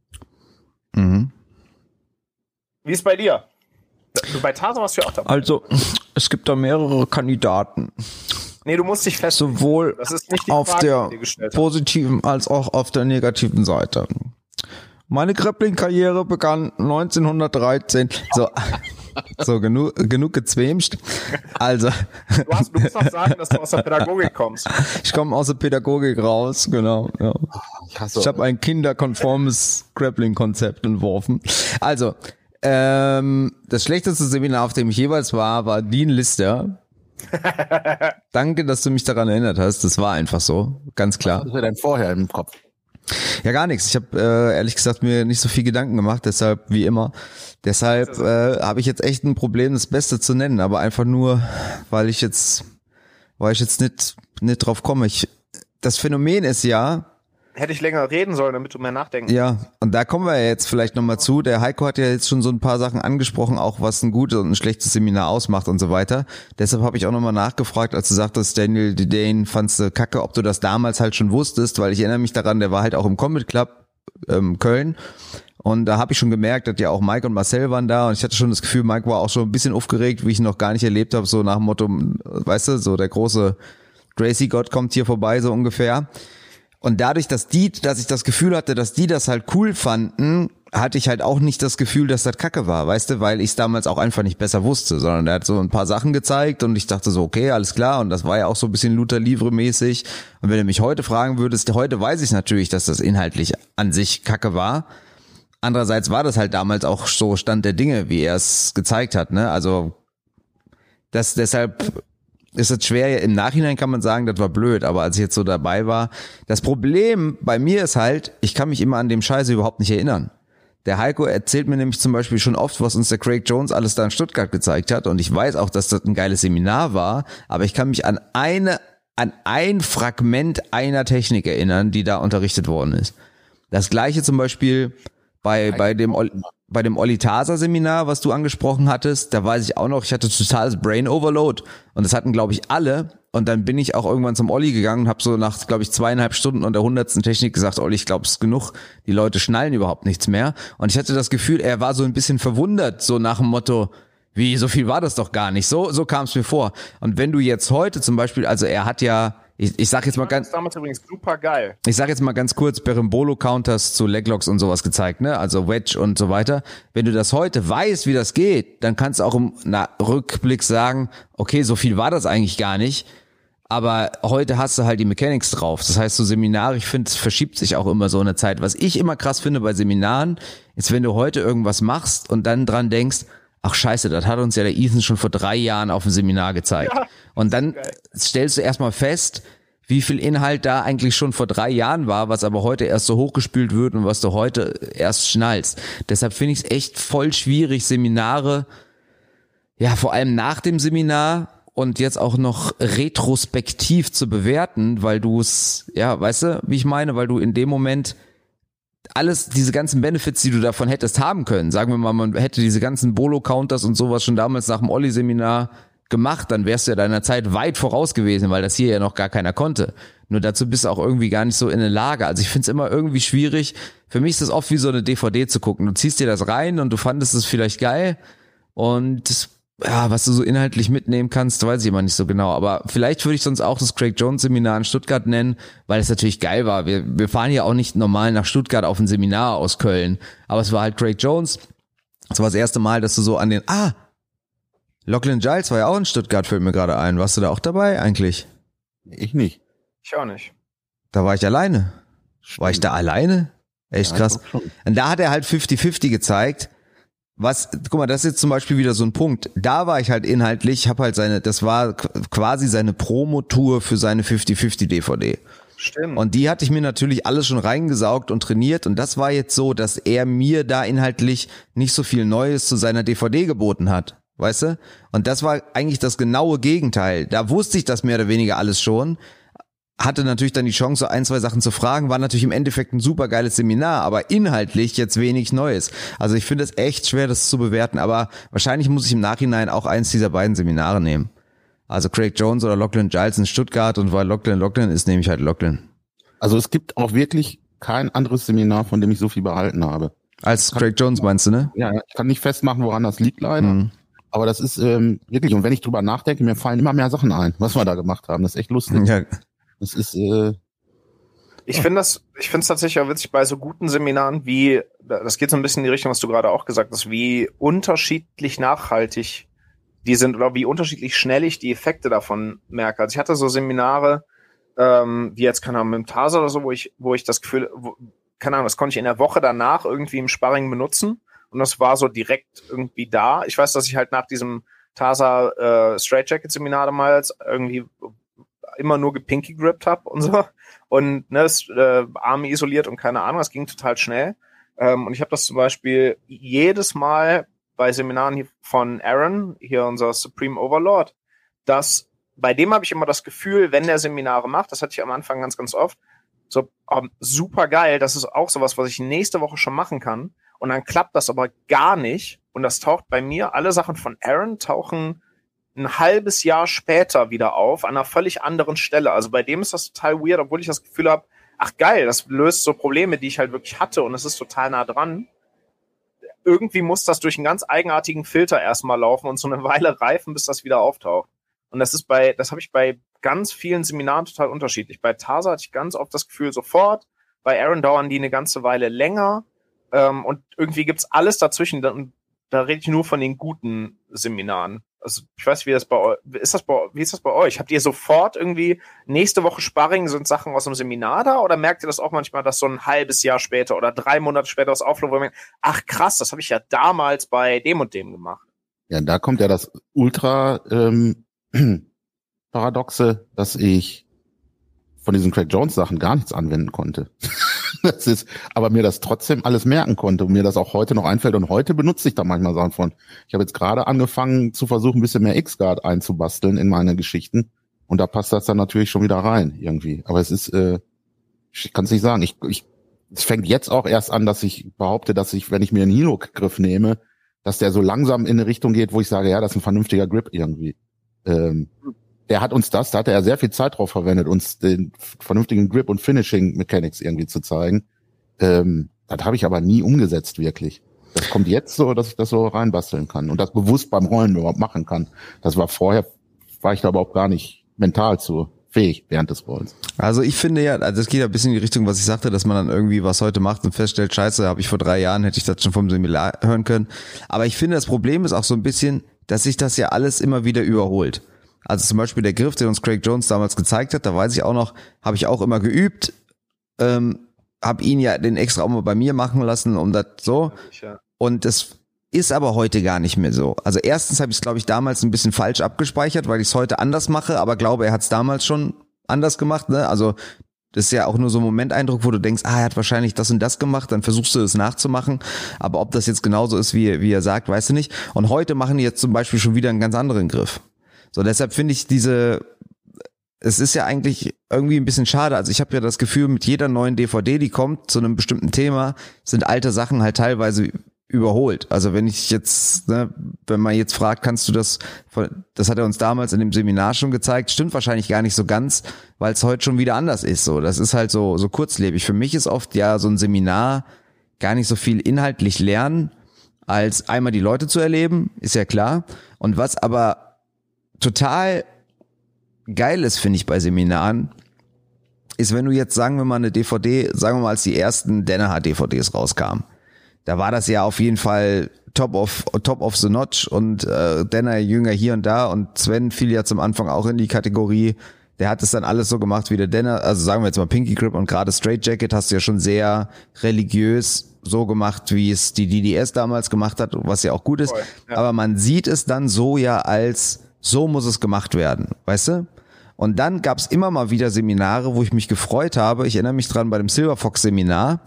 [SPEAKER 1] Mhm.
[SPEAKER 2] Wie ist bei dir? Du bei Tasa warst du ja auch dabei.
[SPEAKER 1] Also, es gibt da mehrere Kandidaten.
[SPEAKER 2] Nee, du musst dich fest.
[SPEAKER 1] Sowohl
[SPEAKER 2] Das ist nicht die
[SPEAKER 1] auf
[SPEAKER 2] Frage,
[SPEAKER 1] der positiven als auch auf der negativen Seite. Meine Grappling-Karriere begann 1913. So, so genug, genug gezwemscht. Also,
[SPEAKER 2] Du, hast, du musst auch sagen, dass du aus der Pädagogik kommst.
[SPEAKER 1] ich komme aus der Pädagogik raus, genau. Ja.
[SPEAKER 3] Ich
[SPEAKER 1] habe ein kinderkonformes Grappling-Konzept entworfen. Also, ähm, das schlechteste Seminar, auf dem ich jeweils war, war Dean Lister. Danke, dass du mich daran erinnert hast. Das war einfach so, ganz klar.
[SPEAKER 3] Was ist denn vorher im Kopf?
[SPEAKER 1] Ja, gar nichts. Ich habe äh, ehrlich gesagt mir nicht so viel Gedanken gemacht, deshalb wie immer. Deshalb äh, habe ich jetzt echt ein Problem, das Beste zu nennen, aber einfach nur, weil ich jetzt, weil ich jetzt nicht nicht drauf komme. Ich, das Phänomen ist ja,
[SPEAKER 2] Hätte ich länger reden sollen, damit du mehr nachdenken
[SPEAKER 1] ja, und da kommen wir ja jetzt vielleicht nochmal zu. Der Heiko hat ja jetzt schon so ein paar Sachen angesprochen, auch was ein gutes und ein schlechtes Seminar ausmacht und so weiter. Deshalb habe ich auch nochmal nachgefragt, als du sagtest, Daniel Dane fandst du kacke, ob du das damals halt schon wusstest, weil ich erinnere mich daran, der war halt auch im Combat Club ähm, Köln. Und da habe ich schon gemerkt, dass ja auch Mike und Marcel waren da und ich hatte schon das Gefühl, Mike war auch schon ein bisschen aufgeregt, wie ich ihn noch gar nicht erlebt habe, so nach dem Motto, weißt du, so der große Gracie-Gott kommt hier vorbei, so ungefähr. Und dadurch, dass die, dass ich das Gefühl hatte, dass die das halt cool fanden, hatte ich halt auch nicht das Gefühl, dass das Kacke war, weißt du, weil ich es damals auch einfach nicht besser wusste, sondern er hat so ein paar Sachen gezeigt und ich dachte so, okay, alles klar und das war ja auch so ein bisschen Luther Livre mäßig und wenn du mich heute fragen würdest, heute weiß ich natürlich, dass das inhaltlich an sich Kacke war. Andererseits war das halt damals auch so Stand der Dinge, wie er es gezeigt hat, ne? Also das deshalb ist es schwer, im Nachhinein kann man sagen, das war blöd, aber als ich jetzt so dabei war, das Problem bei mir ist halt, ich kann mich immer an dem Scheiße überhaupt nicht erinnern. Der Heiko erzählt mir nämlich zum Beispiel schon oft, was uns der Craig Jones alles da in Stuttgart gezeigt hat. Und ich weiß auch, dass das ein geiles Seminar war, aber ich kann mich an eine, an ein Fragment einer Technik erinnern, die da unterrichtet worden ist. Das gleiche zum Beispiel bei, bei dem, Ol- bei dem Olli Taser Seminar, was du angesprochen hattest, da weiß ich auch noch, ich hatte totales Brain Overload und das hatten glaube ich alle und dann bin ich auch irgendwann zum Olli gegangen und habe so nach glaube ich zweieinhalb Stunden und der hundertsten Technik gesagt, Olli, ich glaube es ist genug, die Leute schnallen überhaupt nichts mehr und ich hatte das Gefühl, er war so ein bisschen verwundert, so nach dem Motto, wie, so viel war das doch gar nicht. So, so kam es mir vor. Und wenn du jetzt heute zum Beispiel, also er hat ja, ich, ich sag jetzt mal ganz,
[SPEAKER 2] damals übrigens super geil.
[SPEAKER 1] ich sage jetzt mal ganz kurz Berimbolo-Counters zu Leglocks und sowas gezeigt, ne? Also Wedge und so weiter. Wenn du das heute weißt, wie das geht, dann kannst du auch im na, Rückblick sagen, okay, so viel war das eigentlich gar nicht. Aber heute hast du halt die Mechanics drauf. Das heißt, so Seminare, ich finde, es verschiebt sich auch immer so eine Zeit. Was ich immer krass finde bei Seminaren, ist, wenn du heute irgendwas machst und dann dran denkst, ach scheiße, das hat uns ja der Ethan schon vor drei Jahren auf dem Seminar gezeigt.
[SPEAKER 2] Ja,
[SPEAKER 1] und dann
[SPEAKER 2] geil.
[SPEAKER 1] stellst du erstmal fest, wie viel Inhalt da eigentlich schon vor drei Jahren war, was aber heute erst so hochgespült wird und was du heute erst schnallst. Deshalb finde ich es echt voll schwierig, Seminare, ja, vor allem nach dem Seminar und jetzt auch noch retrospektiv zu bewerten, weil du es, ja, weißt du, wie ich meine, weil du in dem Moment alles, diese ganzen Benefits, die du davon hättest haben können, sagen wir mal, man hätte diese ganzen Bolo-Counters und sowas schon damals nach dem Olli-Seminar gemacht, dann wärst du ja deiner Zeit weit voraus gewesen, weil das hier ja noch gar keiner konnte. Nur dazu bist du auch irgendwie gar nicht so in der Lage. Also ich finde es immer irgendwie schwierig. Für mich ist das oft wie so eine DVD zu gucken. Du ziehst dir das rein und du fandest es vielleicht geil und ja, was du so inhaltlich mitnehmen kannst, weiß ich immer nicht so genau. Aber vielleicht würde ich sonst auch das Craig Jones Seminar in Stuttgart nennen, weil es natürlich geil war. Wir, wir fahren ja auch nicht normal nach Stuttgart auf ein Seminar aus Köln. Aber es war halt Craig Jones. Das war das erste Mal, dass du so an den, ah, Lachlan Giles war ja auch in Stuttgart, fällt mir gerade ein. Warst du da auch dabei eigentlich?
[SPEAKER 3] Ich nicht.
[SPEAKER 2] Ich auch nicht.
[SPEAKER 1] Da war ich alleine. War ich da alleine? Echt
[SPEAKER 3] Ja,
[SPEAKER 1] krass. Und da hat er halt 50-50 gezeigt. Was, guck mal, das ist jetzt zum Beispiel wieder so ein Punkt. Da war ich halt inhaltlich, hab halt seine, das war qu- quasi seine Promotour für seine 50-50 DVD.
[SPEAKER 2] Stimmt.
[SPEAKER 1] Und die hatte ich mir natürlich alles schon reingesaugt und trainiert. Und das war jetzt so, dass er mir da inhaltlich nicht so viel Neues zu seiner DVD geboten hat. Weißt du? Und das war eigentlich das genaue Gegenteil. Da wusste ich das mehr oder weniger alles schon. Hatte natürlich dann die Chance, so ein, zwei Sachen zu fragen. War natürlich im Endeffekt ein super geiles Seminar, aber inhaltlich jetzt wenig Neues. Also ich finde es echt schwer, das zu bewerten. Aber wahrscheinlich muss ich im Nachhinein auch eins dieser beiden Seminare nehmen. Also Craig Jones oder Lachlan Giles in Stuttgart und weil Lachlan Lachlan ist, nehme ich halt Lachlan.
[SPEAKER 3] Also es gibt auch wirklich kein anderes Seminar, von dem ich so viel behalten habe.
[SPEAKER 1] Als Craig Jones meinst du, ne?
[SPEAKER 3] Ja, ich kann nicht festmachen, woran das liegt leider.
[SPEAKER 1] Mhm.
[SPEAKER 3] Aber das ist ähm, wirklich, und wenn ich drüber nachdenke, mir fallen immer mehr Sachen ein, was wir da gemacht haben. Das ist echt lustig.
[SPEAKER 1] Ja,
[SPEAKER 3] Das ist, äh,
[SPEAKER 2] Ich finde das, ich finde es tatsächlich auch witzig bei so guten Seminaren wie, das geht so ein bisschen in die Richtung, was du gerade auch gesagt hast, wie unterschiedlich nachhaltig die sind oder wie unterschiedlich schnell ich die Effekte davon merke. Also ich hatte so Seminare, ähm, wie jetzt, keine Ahnung, mit dem Tasa oder so, wo ich, wo ich das Gefühl, wo, keine Ahnung, das konnte ich in der Woche danach irgendwie im Sparring benutzen und das war so direkt irgendwie da. Ich weiß, dass ich halt nach diesem Tasa äh, Straight Jacket Seminar damals irgendwie immer nur gepinky gripped habe und so und ne, das, äh, Arme isoliert und keine Ahnung, das ging total schnell. Ähm, und ich habe das zum Beispiel jedes Mal bei Seminaren von Aaron, hier unser Supreme Overlord, dass bei dem habe ich immer das Gefühl, wenn der Seminare macht, das hatte ich am Anfang ganz, ganz oft, so ähm, super geil, das ist auch sowas, was ich nächste Woche schon machen kann. Und dann klappt das aber gar nicht. Und das taucht bei mir, alle Sachen von Aaron tauchen ein halbes Jahr später wieder auf, an einer völlig anderen Stelle. Also bei dem ist das total weird, obwohl ich das Gefühl habe, ach geil, das löst so Probleme, die ich halt wirklich hatte und es ist total nah dran. Irgendwie muss das durch einen ganz eigenartigen Filter erstmal laufen und so eine Weile reifen, bis das wieder auftaucht. Und das ist bei, das habe ich bei ganz vielen Seminaren total unterschiedlich. Bei Tasa hatte ich ganz oft das Gefühl sofort, bei Aaron dauern die eine ganze Weile länger ähm, und irgendwie gibt's alles dazwischen. Da, da rede ich nur von den guten Seminaren. Also ich weiß, wie das bei euch ist das bei wie ist das bei euch? Habt ihr sofort irgendwie nächste Woche Sparring sind Sachen aus dem Seminar da oder merkt ihr das auch manchmal, dass so ein halbes Jahr später oder drei Monate später das aufläuft, wo merkt, ach krass, das habe ich ja damals bei dem und dem gemacht.
[SPEAKER 3] ja, da kommt ja das ultra ähm, paradoxe, dass ich von diesen Craig Jones Sachen gar nichts anwenden konnte. das ist, aber mir das trotzdem alles merken konnte und mir das auch heute noch einfällt und heute benutze ich da manchmal Sachen von. Ich habe jetzt gerade angefangen zu versuchen, ein bisschen mehr X-Guard einzubasteln in meine Geschichten und da passt das dann natürlich schon wieder rein irgendwie. Aber es ist, äh, ich kann es nicht sagen. Ich, ich, es fängt jetzt auch erst an, dass ich behaupte, dass ich, wenn ich mir einen Hilo-Griff nehme, dass der so langsam in eine Richtung geht, wo ich sage, ja, das ist ein vernünftiger Grip irgendwie. Ähm, der hat uns das, da hatte er sehr viel Zeit drauf verwendet, uns den vernünftigen Grip und Finishing Mechanics irgendwie zu zeigen. Ähm, das habe ich aber nie umgesetzt wirklich. Das kommt jetzt so, dass ich das so reinbasteln kann und das bewusst beim Rollen überhaupt machen kann. Das war vorher, war ich da überhaupt gar nicht mental zu fähig während des Rollens.
[SPEAKER 1] Also ich finde ja, also das geht ja ein bisschen in die Richtung, was ich sagte, dass man dann irgendwie was heute macht und feststellt, scheiße, habe ich vor drei Jahren, hätte ich das schon vom Seminar hören können. Aber ich finde, das Problem ist auch so ein bisschen, dass sich das ja alles immer wieder überholt. Also zum Beispiel der Griff, den uns Craig Jones damals gezeigt hat, da weiß ich auch noch, habe ich auch immer geübt, ähm, habe ihn ja den extra auch mal bei mir machen lassen, um das so. Und das ist aber heute gar nicht mehr so. Also erstens habe ich es, glaube ich, damals ein bisschen falsch abgespeichert, weil ich es heute anders mache, aber glaube, er hat es damals schon anders gemacht. Ne? Also das ist ja auch nur so ein Momenteindruck, wo du denkst, ah, er hat wahrscheinlich das und das gemacht, dann versuchst du es nachzumachen. Aber ob das jetzt genauso ist, wie, wie er sagt, weißt du nicht. Und heute machen die jetzt zum Beispiel schon wieder einen ganz anderen Griff. So, deshalb finde ich diese, es ist ja eigentlich irgendwie ein bisschen schade. Also ich habe ja das Gefühl, mit jeder neuen DVD, die kommt zu einem bestimmten Thema, sind alte Sachen halt teilweise überholt. Also wenn ich jetzt, ne, wenn man jetzt fragt, kannst du das, das hat er uns damals in dem Seminar schon gezeigt, stimmt wahrscheinlich gar nicht so ganz, weil es heute schon wieder anders ist. So, das ist halt so so kurzlebig. Für mich ist oft ja so ein Seminar gar nicht so viel inhaltlich lernen, als einmal die Leute zu erleben, ist ja klar. Und was aber total geil ist, finde ich bei Seminaren, ist, wenn du jetzt, sagen wir mal, eine DVD, sagen wir mal, als die ersten Danaher DVDs rauskamen, da war das ja auf jeden Fall top of, top of the notch und äh, Denner Jünger hier und da und Sven fiel ja zum Anfang auch in die Kategorie, der hat es dann alles so gemacht wie der Denner, also sagen wir jetzt mal Pinky Grip und gerade Straight Jacket hast du ja schon sehr religiös so gemacht, wie es die DDS damals gemacht hat, was ja auch gut ist. Voll, ja. Aber man sieht es dann so ja als, so muss es gemacht werden, weißt du? Und dann gab's immer mal wieder Seminare, wo ich mich gefreut habe. Ich erinnere mich dran bei dem Silver Fox Seminar.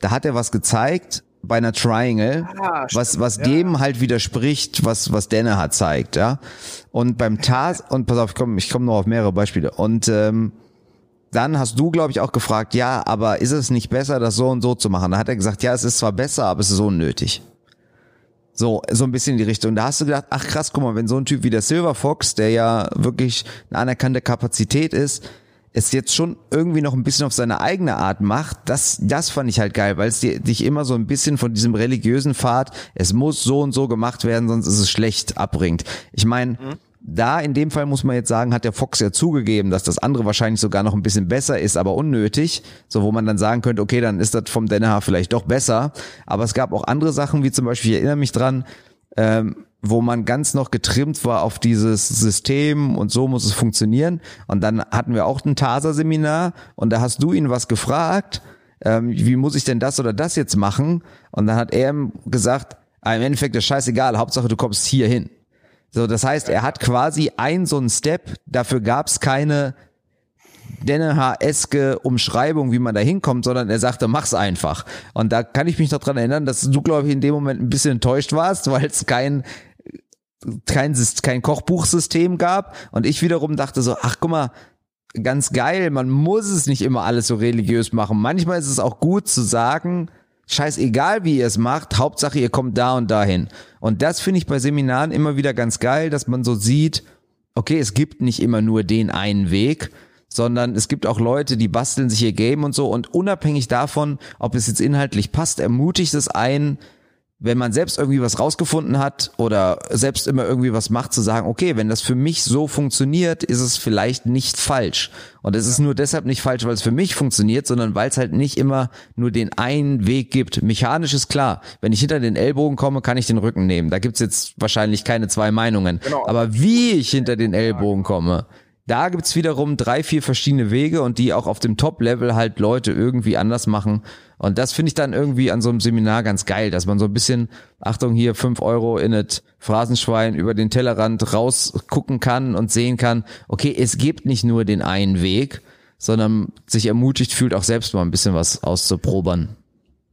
[SPEAKER 1] Da hat er was gezeigt bei einer Triangle, ah, was was ja. dem halt widerspricht, was was Denne hat zeigt, ja. Und beim TAS und pass auf, ich komme ich komme noch auf mehrere Beispiele und ähm, dann hast du, glaube ich, auch gefragt, ja, aber ist es nicht besser, das so und so zu machen? Da hat er gesagt, ja, es ist zwar besser, aber es ist unnötig. So, so ein bisschen in die Richtung. Da hast du gedacht, ach krass, guck mal, wenn so ein Typ wie der Silver Fox, der ja wirklich eine anerkannte Kapazität ist, es jetzt schon irgendwie noch ein bisschen auf seine eigene Art macht, das, das fand ich halt geil, weil es dich immer so ein bisschen von diesem religiösen Pfad, es muss so und so gemacht werden, sonst ist es schlecht, abbringt. Ich meine, mhm da in dem Fall muss man jetzt sagen, hat der Fox ja zugegeben, dass das andere wahrscheinlich sogar noch ein bisschen besser ist, aber unnötig. So, wo man dann sagen könnte, okay, dann ist das vom Denner vielleicht doch besser. Aber es gab auch andere Sachen, wie zum Beispiel, ich erinnere mich dran, ähm, wo man ganz noch getrimmt war auf dieses System und so muss es funktionieren. Und dann hatten wir auch ein TASA-Seminar und da hast du ihn was gefragt, ähm, wie muss ich denn das oder das jetzt machen? Und dann hat er gesagt, ah, im Endeffekt ist scheißegal, Hauptsache du kommst hier hin. So, das heißt, er hat quasi ein so ein Step, dafür gab's keine Denneha-eske Umschreibung, wie man da hinkommt, sondern er sagte, mach's einfach. Und da kann ich mich noch dran erinnern, dass du, glaube ich, in dem Moment ein bisschen enttäuscht warst, weil es kein, kein, kein Kochbuchsystem gab. Und ich wiederum dachte so, ach guck mal, ganz geil, man muss es nicht immer alles so religiös machen. Manchmal ist es auch gut zu sagen, scheißegal wie ihr es macht, Hauptsache ihr kommt da und dahin. Und das finde ich bei Seminaren immer wieder ganz geil, dass man so sieht, okay, es gibt nicht immer nur den einen Weg, sondern es gibt auch Leute, die basteln sich ihr Game und so und unabhängig davon, ob es jetzt inhaltlich passt, ermutigt es einen, wenn man selbst irgendwie was rausgefunden hat oder selbst immer irgendwie was macht, zu sagen, okay, wenn das für mich so funktioniert, ist es vielleicht nicht falsch. Und es ist nur deshalb nicht falsch, weil es für mich funktioniert, sondern weil es halt nicht immer nur den einen Weg gibt. Mechanisch ist klar, wenn ich hinter den Ellbogen komme, kann ich den Rücken nehmen. Da gibt's jetzt wahrscheinlich keine zwei Meinungen. Genau. Aber wie ich hinter den Ellbogen komme, da gibt's wiederum drei, vier verschiedene Wege und die auch auf dem Top-Level halt Leute irgendwie anders machen. Und das finde ich dann irgendwie an so einem Seminar ganz geil, dass man so ein bisschen, Achtung hier, fünf Euro in das Phrasenschwein über den Tellerrand rausgucken kann und sehen kann, okay, es gibt nicht nur den einen Weg, sondern sich ermutigt fühlt, auch selbst mal ein bisschen was auszuprobern.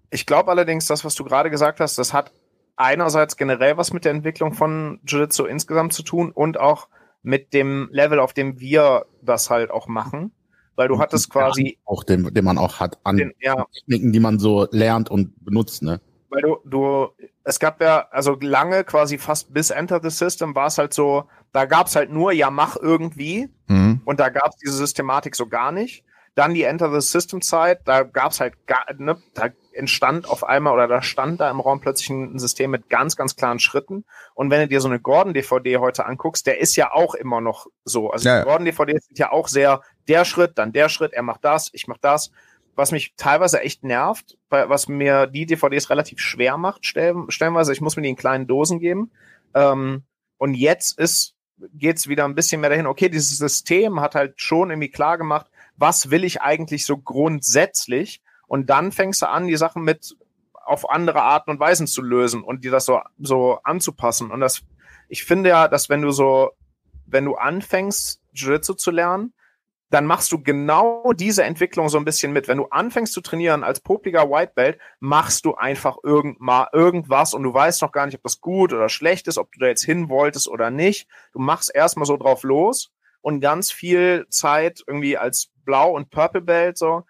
[SPEAKER 2] Ich glaube allerdings, das, was du gerade gesagt hast, das hat einerseits generell was mit der Entwicklung von Jiu-Jitsu insgesamt zu tun und auch mit dem Level, auf dem wir das halt auch machen. Weil du hattest quasi.
[SPEAKER 3] Auch den, den man auch hat an den, ja. Techniken, die man so lernt und benutzt, ne?
[SPEAKER 2] Weil du, du, es gab ja, also lange quasi fast bis Enter the System war es halt so, da gab's halt nur, ja, mach irgendwie. Mhm. Und da gab's diese Systematik so gar nicht. Dann die Enter the System Zeit, da gab's halt gar, ne, da entstand auf einmal oder da stand da im Raum plötzlich ein System mit ganz, ganz klaren Schritten. Und wenn du dir so eine Gordon-DVD heute anguckst, der ist ja auch immer noch so. Also ja. die Gordon-DVDs sind ja auch sehr der Schritt, dann der Schritt, er macht das, ich mach das. Was mich teilweise echt nervt, was mir die DVDs relativ schwer macht, stellenweise, ich muss mir die in kleinen Dosen geben. Ähm, und jetzt ist, geht's wieder ein bisschen mehr dahin, okay, dieses System hat halt schon irgendwie klar gemacht, was will ich eigentlich so grundsätzlich und dann fängst du an, die Sachen mit auf andere Arten und Weisen zu lösen und die das so, so anzupassen. Und das, ich finde ja, dass wenn du so, wenn du anfängst, Jiu-Jitsu zu lernen, dann machst du genau diese Entwicklung so ein bisschen mit. Wenn du anfängst zu trainieren als popliger White Belt, machst du einfach irgend mal irgendwas und du weißt noch gar nicht, ob das gut oder schlecht ist, ob du da jetzt hin wolltest oder nicht. Du machst erstmal so drauf los und ganz viel Zeit irgendwie als Blau und Purple Belt so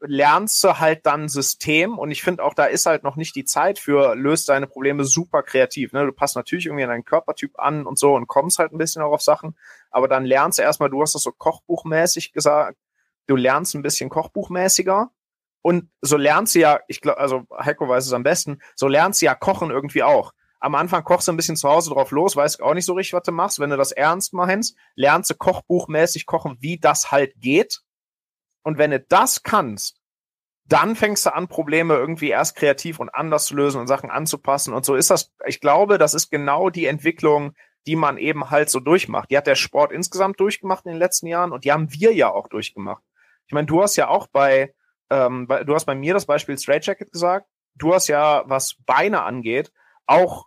[SPEAKER 2] lernst du halt dann System und ich finde auch, da ist halt noch nicht die Zeit für, löst deine Probleme super kreativ. Ne? Du passt natürlich irgendwie an deinen Körpertyp an und so und kommst halt ein bisschen auch auf Sachen, aber dann lernst du erstmal, du hast das so kochbuchmäßig gesagt, du lernst ein bisschen kochbuchmäßiger Und so lernt sie ja, ich glaube, also Heiko weiß es am besten, so lernt sie ja Kochen irgendwie auch. Am Anfang kochst du ein bisschen zu Hause drauf los, weißt auch nicht so richtig, was du machst. Wenn du das ernst meinst, lernst du kochbuchmäßig kochen, wie das halt geht. Und wenn du das kannst, dann fängst du an, Probleme irgendwie erst kreativ und anders zu lösen und Sachen anzupassen. Und so ist das, ich glaube, das ist genau die Entwicklung, die man eben halt so durchmacht. Die hat der Sport insgesamt durchgemacht in den letzten Jahren und die haben wir ja auch durchgemacht. Ich meine, du hast ja auch bei, ähm, bei, du hast bei mir das Beispiel Straight Jacket gesagt. Du hast ja, was Beine angeht, auch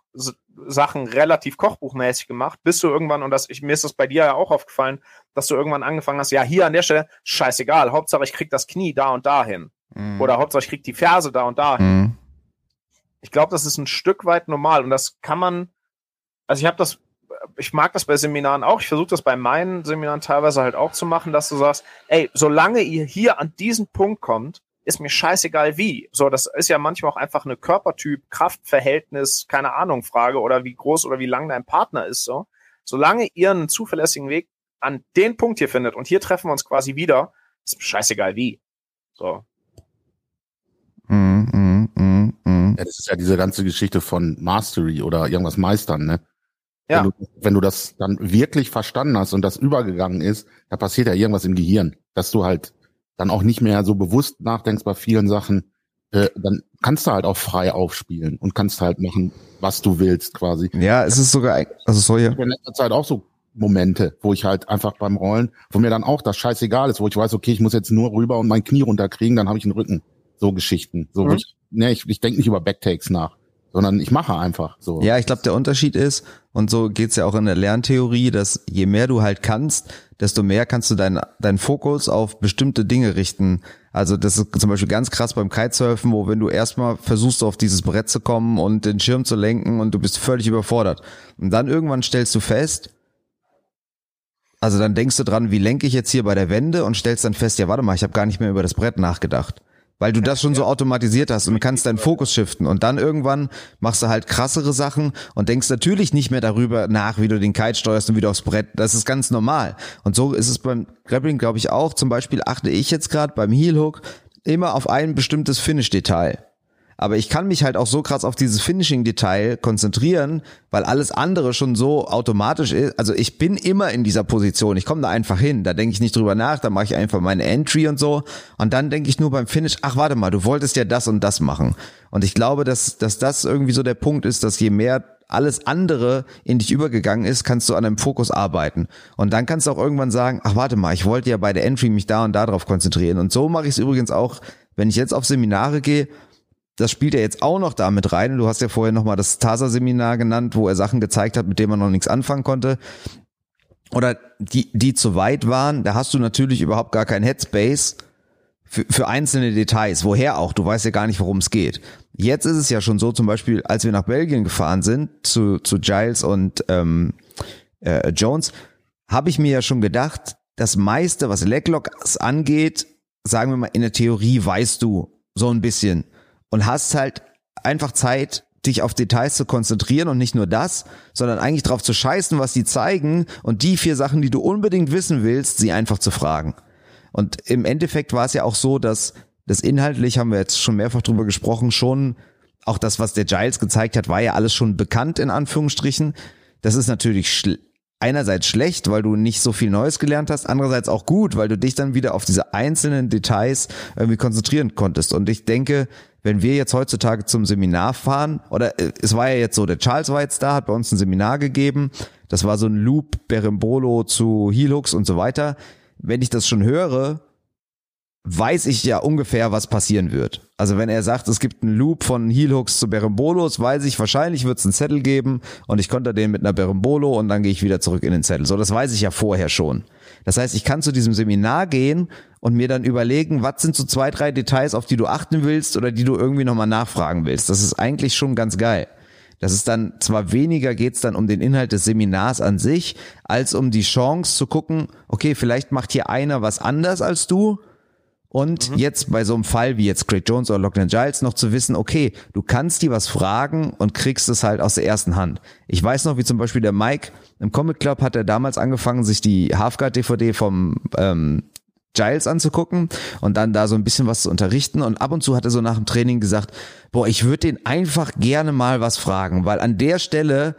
[SPEAKER 2] Sachen relativ kochbuchmäßig gemacht, bis du irgendwann, und das, ich, mir ist das bei dir ja auch aufgefallen, dass du irgendwann angefangen hast, ja, hier an der Stelle, scheißegal, Hauptsache ich krieg das Knie da und dahin. Mhm. Oder Hauptsache ich krieg die Ferse da und dahin. Mhm. Ich glaube, das ist ein Stück weit normal und das kann man, also ich habe das, ich mag das bei Seminaren auch, ich versuche das bei meinen Seminaren teilweise halt auch zu machen, dass du sagst, ey, solange ihr hier an diesen Punkt kommt, ist mir scheißegal wie. So, das ist ja manchmal auch einfach eine Körpertyp, Kraftverhältnis, keine Ahnung, Frage oder wie groß oder wie lang dein Partner ist, so. Solange ihr einen zuverlässigen Weg an den Punkt hier findet und hier treffen wir uns quasi wieder, ist mir scheißegal wie. So.
[SPEAKER 3] Mm, mm, mm. Ja, das ist ja diese ganze Geschichte von Mastery oder irgendwas meistern, ne? Ja. Wenn du, wenn du das dann wirklich verstanden hast und das übergegangen ist, da passiert ja irgendwas im Gehirn, dass du halt dann auch nicht mehr so bewusst nachdenkst bei vielen Sachen, äh, dann kannst du halt auch frei aufspielen und kannst halt machen, was du willst quasi.
[SPEAKER 1] Ja, es ist sogar, also so ja.
[SPEAKER 3] In letzter Zeit auch so Momente, wo ich halt einfach beim Rollen, wo mir dann auch das scheißegal ist, wo ich weiß, okay, ich muss jetzt nur rüber und mein Knie runterkriegen, dann habe ich einen Rücken. So Geschichten. So, mhm. ich, ne, ich, ich denke nicht über Backtakes nach sondern ich mache einfach so.
[SPEAKER 1] Ja, ich glaube, der Unterschied ist, und so geht's ja auch in der Lerntheorie, dass je mehr du halt kannst, desto mehr kannst du deinen dein Fokus auf bestimmte Dinge richten. Also das ist zum Beispiel ganz krass beim Kitesurfen, wo wenn du erstmal versuchst, auf dieses Brett zu kommen und den Schirm zu lenken und du bist völlig überfordert. Und dann irgendwann stellst du fest, also dann denkst du dran, wie lenke ich jetzt hier bei der Wende und stellst dann fest, ja warte mal, ich habe gar nicht mehr über das Brett nachgedacht weil du das schon so automatisiert hast und kannst deinen Fokus shiften und dann irgendwann machst du halt krassere Sachen und denkst natürlich nicht mehr darüber nach, wie du den Kite steuerst und wieder aufs Brett. Das ist ganz normal. Und so ist es beim Grappling, glaube ich, auch. Zum Beispiel achte ich jetzt gerade beim Heel Hook immer auf ein bestimmtes Finish-Detail. Aber ich kann mich halt auch so krass auf dieses Finishing-Detail konzentrieren, weil alles andere schon so automatisch ist. Also ich bin immer in dieser Position. Ich komme da einfach hin. Da denke ich nicht drüber nach. Da mache ich einfach meine Entry und so. Und dann denke ich nur beim Finish, ach warte mal, du wolltest ja das und das machen. Und ich glaube, dass, dass das irgendwie so der Punkt ist, dass je mehr alles andere in dich übergegangen ist, kannst du an einem Fokus arbeiten. Und dann kannst du auch irgendwann sagen, ach warte mal, ich wollte ja bei der Entry mich da und da drauf konzentrieren. Und so mache ich es übrigens auch, wenn ich jetzt auf Seminare gehe das spielt ja jetzt auch noch damit rein. Du hast ja vorher nochmal das TASA-Seminar genannt, wo er Sachen gezeigt hat, mit denen man noch nichts anfangen konnte. Oder die, die zu weit waren, da hast du natürlich überhaupt gar kein Headspace für, für einzelne Details. Woher auch? Du weißt ja gar nicht, worum es geht. Jetzt ist es ja schon so, zum Beispiel, als wir nach Belgien gefahren sind, zu, zu Giles und ähm, äh, Jones, habe ich mir ja schon gedacht, das meiste, was Leglocks angeht, sagen wir mal, in der Theorie weißt du so ein bisschen und hast halt einfach Zeit, dich auf Details zu konzentrieren und nicht nur das, sondern eigentlich drauf zu scheißen, was die zeigen und die vier Sachen, die du unbedingt wissen willst, sie einfach zu fragen. Und im Endeffekt war es ja auch so, dass das inhaltlich, haben wir jetzt schon mehrfach drüber gesprochen, schon auch das, was der Giles gezeigt hat, war ja alles schon bekannt in Anführungsstrichen. Das ist natürlich schl einerseits schlecht, weil du nicht so viel Neues gelernt hast, andererseits auch gut, weil du dich dann wieder auf diese einzelnen Details irgendwie konzentrieren konntest. Und ich denke, wenn wir jetzt heutzutage zum Seminar fahren, oder äh, es war ja jetzt so, der Charles war jetzt da, hat bei uns ein Seminar gegeben, das war so ein Loop, Berimbolo zu Helux und so weiter. Wenn ich das schon höre, weiß ich ja ungefähr, was passieren wird. Also wenn er sagt, es gibt einen Loop von Heelhooks zu Berimbolos, weiß ich, wahrscheinlich wird es einen Zettel geben und ich konnte den mit einer Berimbolo und dann gehe ich wieder zurück in den Zettel. So, das weiß ich ja vorher schon. Das heißt, ich kann zu diesem Seminar gehen und mir dann überlegen, was sind so zwei, drei Details, auf die du achten willst oder die du irgendwie nochmal nachfragen willst. Das ist eigentlich schon ganz geil. Das ist dann zwar weniger geht's dann um den Inhalt des Seminars an sich, als um die Chance zu gucken, okay, vielleicht macht hier einer was anders als du und mhm. jetzt bei so einem Fall wie jetzt Craig Jones oder Lachlan Giles noch zu wissen, okay, du kannst die was fragen und kriegst es halt aus der ersten Hand. Ich weiß noch, wie zum Beispiel der Mike im Comic Club hat er damals angefangen, sich die Halfguard DVD vom ähm, Giles anzugucken und dann da so ein bisschen was zu unterrichten. Und ab und zu hat er so nach dem Training gesagt, boah, ich würde den einfach gerne mal was fragen, weil an der Stelle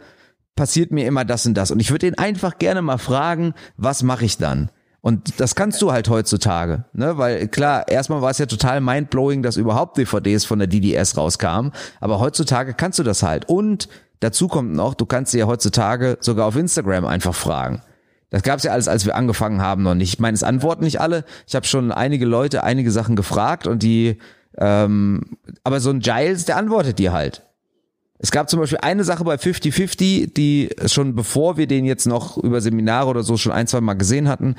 [SPEAKER 1] passiert mir immer das und das. Und ich würde den einfach gerne mal fragen, was mache ich dann? Und das kannst du halt heutzutage, ne? Weil klar, erstmal war es ja total mindblowing, dass überhaupt DVDs von der DDS rauskamen, aber heutzutage kannst du das halt. Und dazu kommt noch, du kannst sie ja heutzutage sogar auf Instagram einfach fragen. Das gab's ja alles, als wir angefangen haben, noch nicht. Ich meine, es antworten nicht alle. Ich habe schon einige Leute einige Sachen gefragt und die, ähm, aber so ein Giles, der antwortet dir halt. Es gab zum Beispiel eine Sache bei 50-50, die schon bevor wir den jetzt noch über Seminare oder so schon ein, zwei Mal gesehen hatten,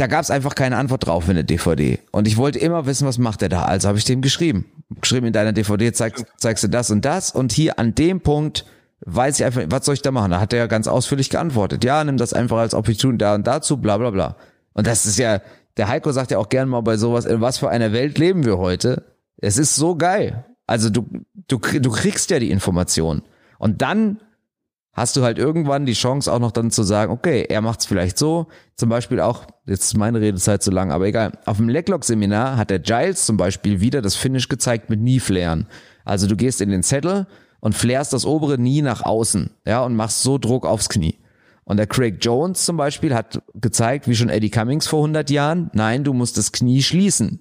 [SPEAKER 1] da gab es einfach keine Antwort drauf in der DVD. Und ich wollte immer wissen, was macht er da. Also habe ich dem geschrieben. Geschrieben in deiner DVD zeig, zeigst du das und das. Und hier an dem Punkt weiß ich einfach, was soll ich da machen? Da hat er ja ganz ausführlich geantwortet. Ja, nimm das einfach als Opportunity da und dazu, bla bla bla. Und das ist ja, der Heiko sagt ja auch gern mal bei sowas, in was für einer Welt leben wir heute? Es ist so geil. Also du, du, du kriegst ja die Information. Und dann hast du halt irgendwann die Chance auch noch dann zu sagen, okay, er macht's vielleicht so. Zum Beispiel auch, jetzt ist meine Redezeit zu lang, aber egal. Auf dem Lecklock-Seminar hat der Giles zum Beispiel wieder das Finish gezeigt mit Knieflären. Also du gehst in den Zettel und flärst das obere Knie nach außen, ja, und machst so Druck aufs Knie. Und der Craig Jones zum Beispiel hat gezeigt, wie schon Eddie Cummings vor 100 Jahren, nein, du musst das Knie schließen.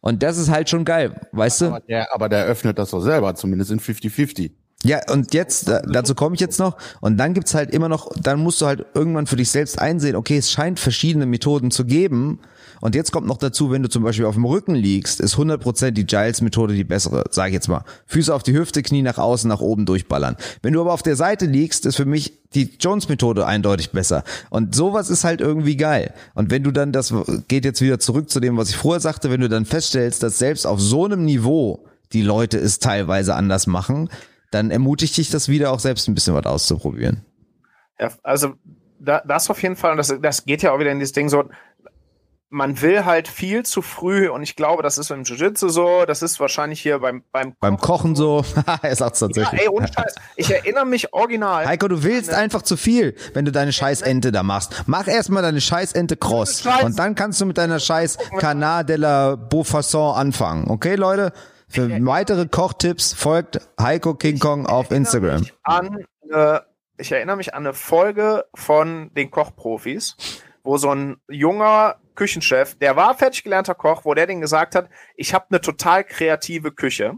[SPEAKER 1] Und das ist halt schon geil, weißt
[SPEAKER 3] aber
[SPEAKER 1] du?
[SPEAKER 3] Der, aber der öffnet das doch selber, zumindest in 50-50.
[SPEAKER 1] Ja, und jetzt, dazu komme ich jetzt noch. Und dann gibt's halt immer noch, dann musst du halt irgendwann für dich selbst einsehen, okay, es scheint verschiedene Methoden zu geben. Und jetzt kommt noch dazu, wenn du zum Beispiel auf dem Rücken liegst, ist 100% die Giles-Methode die bessere, sag ich jetzt mal. Füße auf die Hüfte, Knie nach außen, nach oben durchballern. Wenn du aber auf der Seite liegst, ist für mich die Jones-Methode eindeutig besser. Und sowas ist halt irgendwie geil. Und wenn du dann, das geht jetzt wieder zurück zu dem, was ich vorher sagte, wenn du dann feststellst, dass selbst auf so einem Niveau die Leute es teilweise anders machen, dann ermutigt dich das wieder auch selbst ein bisschen was auszuprobieren.
[SPEAKER 2] Ja, also da, das auf jeden Fall, und das, das geht ja auch wieder in dieses Ding so, man will halt viel zu früh und ich glaube, das ist im Jiu-Jitsu so, das ist wahrscheinlich hier beim beim,
[SPEAKER 1] beim Kochen so. er sagt's tatsächlich.
[SPEAKER 2] Ja, ey, ohne Scheiß. Ich erinnere mich original.
[SPEAKER 1] Heiko, du willst einfach zu viel, wenn du deine Scheißente da machst. Mach erstmal deine Scheißente cross und dann kannst du mit deiner Scheiß Canard de la Beaufasson anfangen. Okay, Leute? Für weitere Kochtipps folgt Heiko King Kong auf Instagram.
[SPEAKER 2] An, äh, ich erinnere mich an eine Folge von den Kochprofis, wo so ein junger Küchenchef, der war fertig gelernter Koch, wo der den gesagt hat, ich habe eine total kreative Küche.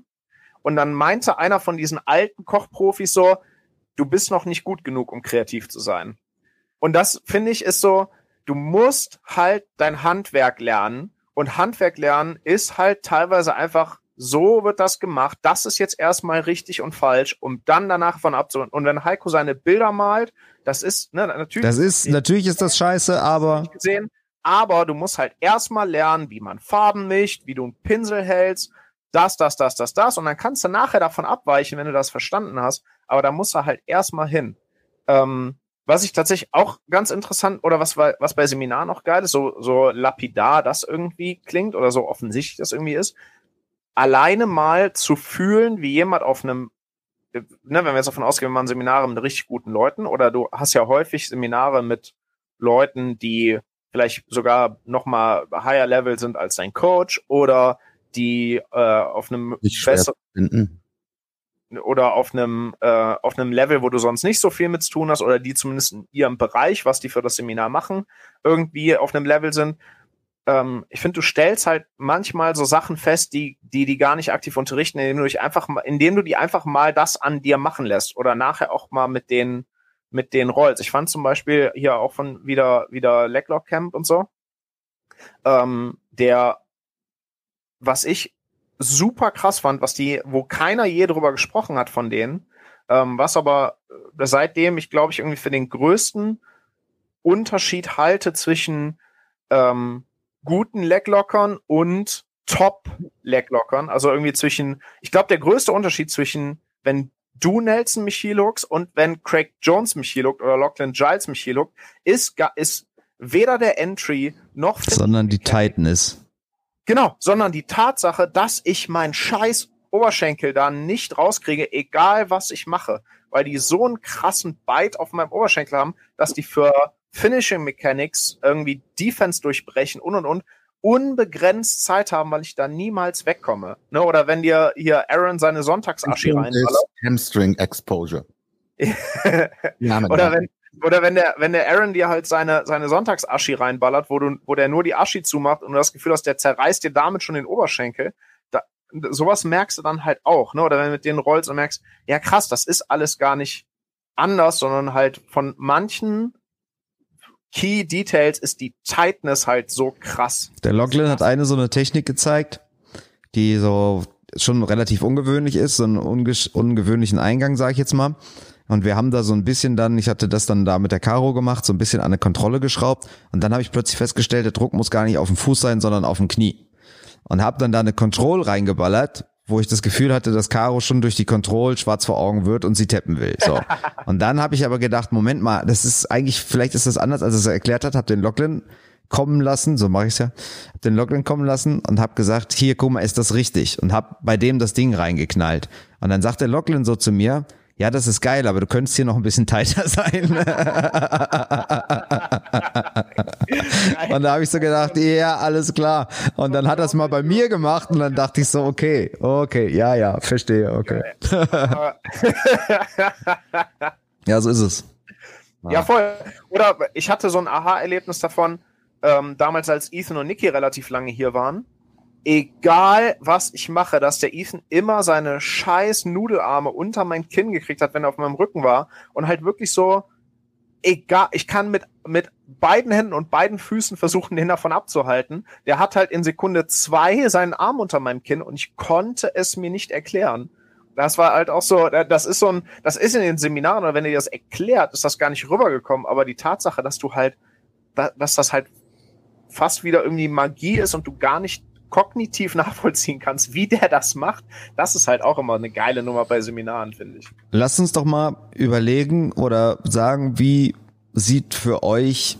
[SPEAKER 2] Und dann meinte einer von diesen alten Kochprofis so, du bist noch nicht gut genug, um kreativ zu sein. Und das finde ich ist so, du musst halt dein Handwerk lernen. Und Handwerk lernen ist halt teilweise einfach, so wird das gemacht. Das ist jetzt erstmal richtig und falsch, um dann danach von abzuholen. Und wenn Heiko seine Bilder malt, das ist, ne, natürlich.
[SPEAKER 1] Das ist, natürlich ist das scheiße, aber.
[SPEAKER 2] Gesehen, aber du musst halt erstmal lernen, wie man Farben mischt, wie du einen Pinsel hältst, das, das, das, das, das. Und dann kannst du nachher davon abweichen, wenn du das verstanden hast. Aber da musst du halt erstmal hin. Ähm, was ich tatsächlich auch ganz interessant oder was, was bei Seminaren noch geil ist, so, so lapidar das irgendwie klingt oder so offensichtlich das irgendwie ist, alleine mal zu fühlen, wie jemand auf einem, ne, wenn wir jetzt davon ausgehen, wir machen Seminare mit richtig guten Leuten oder du hast ja häufig Seminare mit Leuten, die vielleicht sogar noch mal higher Level sind als dein Coach oder die äh, auf einem besseren oder auf einem äh, auf einem Level, wo du sonst nicht so viel mit zu tun hast oder die zumindest in ihrem Bereich, was die für das Seminar machen, irgendwie auf einem Level sind. Ähm, ich finde, du stellst halt manchmal so Sachen fest, die die die gar nicht aktiv unterrichten, indem du dich einfach indem du die einfach mal das an dir machen lässt oder nachher auch mal mit denen mit den Rolls. Ich fand zum Beispiel hier auch von wieder, wieder Leglock Camp und so, ähm, der, was ich super krass fand, was die, wo keiner je drüber gesprochen hat von denen, ähm, was aber äh, seitdem ich glaube ich irgendwie für den größten Unterschied halte zwischen ähm, guten Leglockern und Top-Leglockern, also irgendwie zwischen, ich glaube der größte Unterschied zwischen, wenn du Nelson mich hier lookst und wenn Craig Jones mich hier lookt oder Lachlan Giles mich hier lookt, ist, ist weder der Entry noch
[SPEAKER 1] sondern die Tightness.
[SPEAKER 2] Genau, sondern die Tatsache, dass ich meinen scheiß Oberschenkel da nicht rauskriege, egal was ich mache, weil die so einen krassen Bite auf meinem Oberschenkel haben, dass die für Finishing Mechanics, irgendwie Defense durchbrechen und und und unbegrenzt Zeit haben, weil ich da niemals wegkomme. Ne? Oder wenn dir hier Aaron seine Sonntagsaschi reinballert.
[SPEAKER 3] Hamstring Exposure.
[SPEAKER 2] oder wenn oder wenn der wenn der Aaron dir halt seine seine Sonntagsaschi reinballert, wo du wo der nur die Aschi zumacht und du das Gefühl hast, der zerreißt dir damit schon den Oberschenkel. Da, sowas merkst du dann halt auch, ne? Oder wenn du mit denen rollst und merkst, ja krass, das ist alles gar nicht anders, sondern halt von manchen Key Details ist die Tightness halt so krass.
[SPEAKER 1] Der Logline hat eine so eine Technik gezeigt, die so schon relativ ungewöhnlich ist, so einen ungewöhnlichen Eingang, sage ich jetzt mal. Und wir haben da so ein bisschen dann, ich hatte das dann da mit der Karo gemacht, so ein bisschen an eine Kontrolle geschraubt. Und dann habe ich plötzlich festgestellt, der Druck muss gar nicht auf dem Fuß sein, sondern auf dem Knie. Und habe dann da eine Control reingeballert, wo ich das Gefühl hatte, dass Caro schon durch die Control schwarz vor Augen wird und sie tappen will. So. und dann habe ich aber gedacht, Moment mal, das ist eigentlich, vielleicht ist das anders, als es erklärt hat, habe den Locklin kommen lassen, so mache ich's ja, hab den Login kommen lassen und habe gesagt, hier, guck mal, ist das richtig? Und hab bei dem das Ding reingeknallt. Und dann sagt der Login so zu mir, ja, das ist geil, aber du könntest hier noch ein bisschen tighter sein. und da habe ich so gedacht, ja, alles klar. Und dann hat er es mal bei mir gemacht und dann dachte ich so, okay, okay, ja, ja, verstehe, okay. ja, so ist es.
[SPEAKER 2] Ja, voll. Oder ich hatte so ein Aha-Erlebnis davon, ähm, damals als Ethan und Nikki relativ lange hier waren egal was ich mache, dass der Ethan immer seine scheiß Nudelarme unter mein Kinn gekriegt hat, wenn er auf meinem Rücken war und halt wirklich so, egal, ich kann mit, mit beiden Händen und beiden Füßen versuchen, den davon abzuhalten. Der hat halt in Sekunde zwei seinen Arm unter meinem Kinn und ich konnte es mir nicht erklären. Das war halt auch so, das ist so ein, das ist in den Seminaren, oder wenn ihr das erklärt, ist das gar nicht rübergekommen, aber die Tatsache, dass du halt, dass das halt fast wieder irgendwie Magie ist und du gar nicht kognitiv nachvollziehen kannst, wie der das macht, das ist halt auch immer eine geile Nummer bei Seminaren, finde ich.
[SPEAKER 1] Lass uns doch mal überlegen oder sagen, wie sieht für euch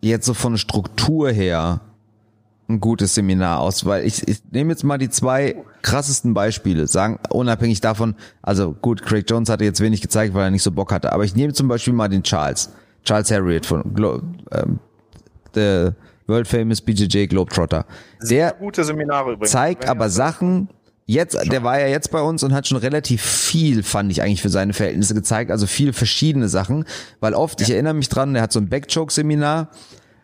[SPEAKER 1] jetzt so von Struktur her ein gutes Seminar aus, weil ich, ich nehme jetzt mal die zwei krassesten Beispiele, sagen unabhängig davon, also gut, Craig Jones hatte jetzt wenig gezeigt, weil er nicht so Bock hatte, aber ich nehme zum Beispiel mal den Charles, Charles Harriet von ähm, der World Famous BJJ Globetrotter. Der
[SPEAKER 2] gute Seminare übrigens.
[SPEAKER 1] zeigt aber Sachen, jetzt, der war ja jetzt bei uns und hat schon relativ viel, fand ich eigentlich für seine Verhältnisse gezeigt, also viel verschiedene Sachen, weil oft, ja. ich erinnere mich dran, der hat so ein Backchoke-Seminar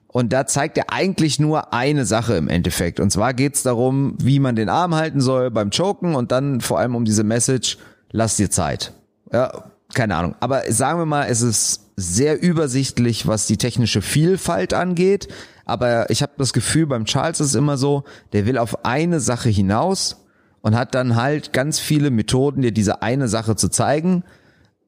[SPEAKER 1] und da zeigt er eigentlich nur eine Sache im Endeffekt. Und zwar geht's darum, wie man den Arm halten soll beim Choken und dann vor allem um diese Message, lass dir Zeit. Ja, keine Ahnung. Aber sagen wir mal, es ist sehr übersichtlich, was die technische Vielfalt angeht. Aber ich habe das Gefühl, beim Charles ist es immer so, der will auf eine Sache hinaus und hat dann halt ganz viele Methoden, dir diese eine Sache zu zeigen.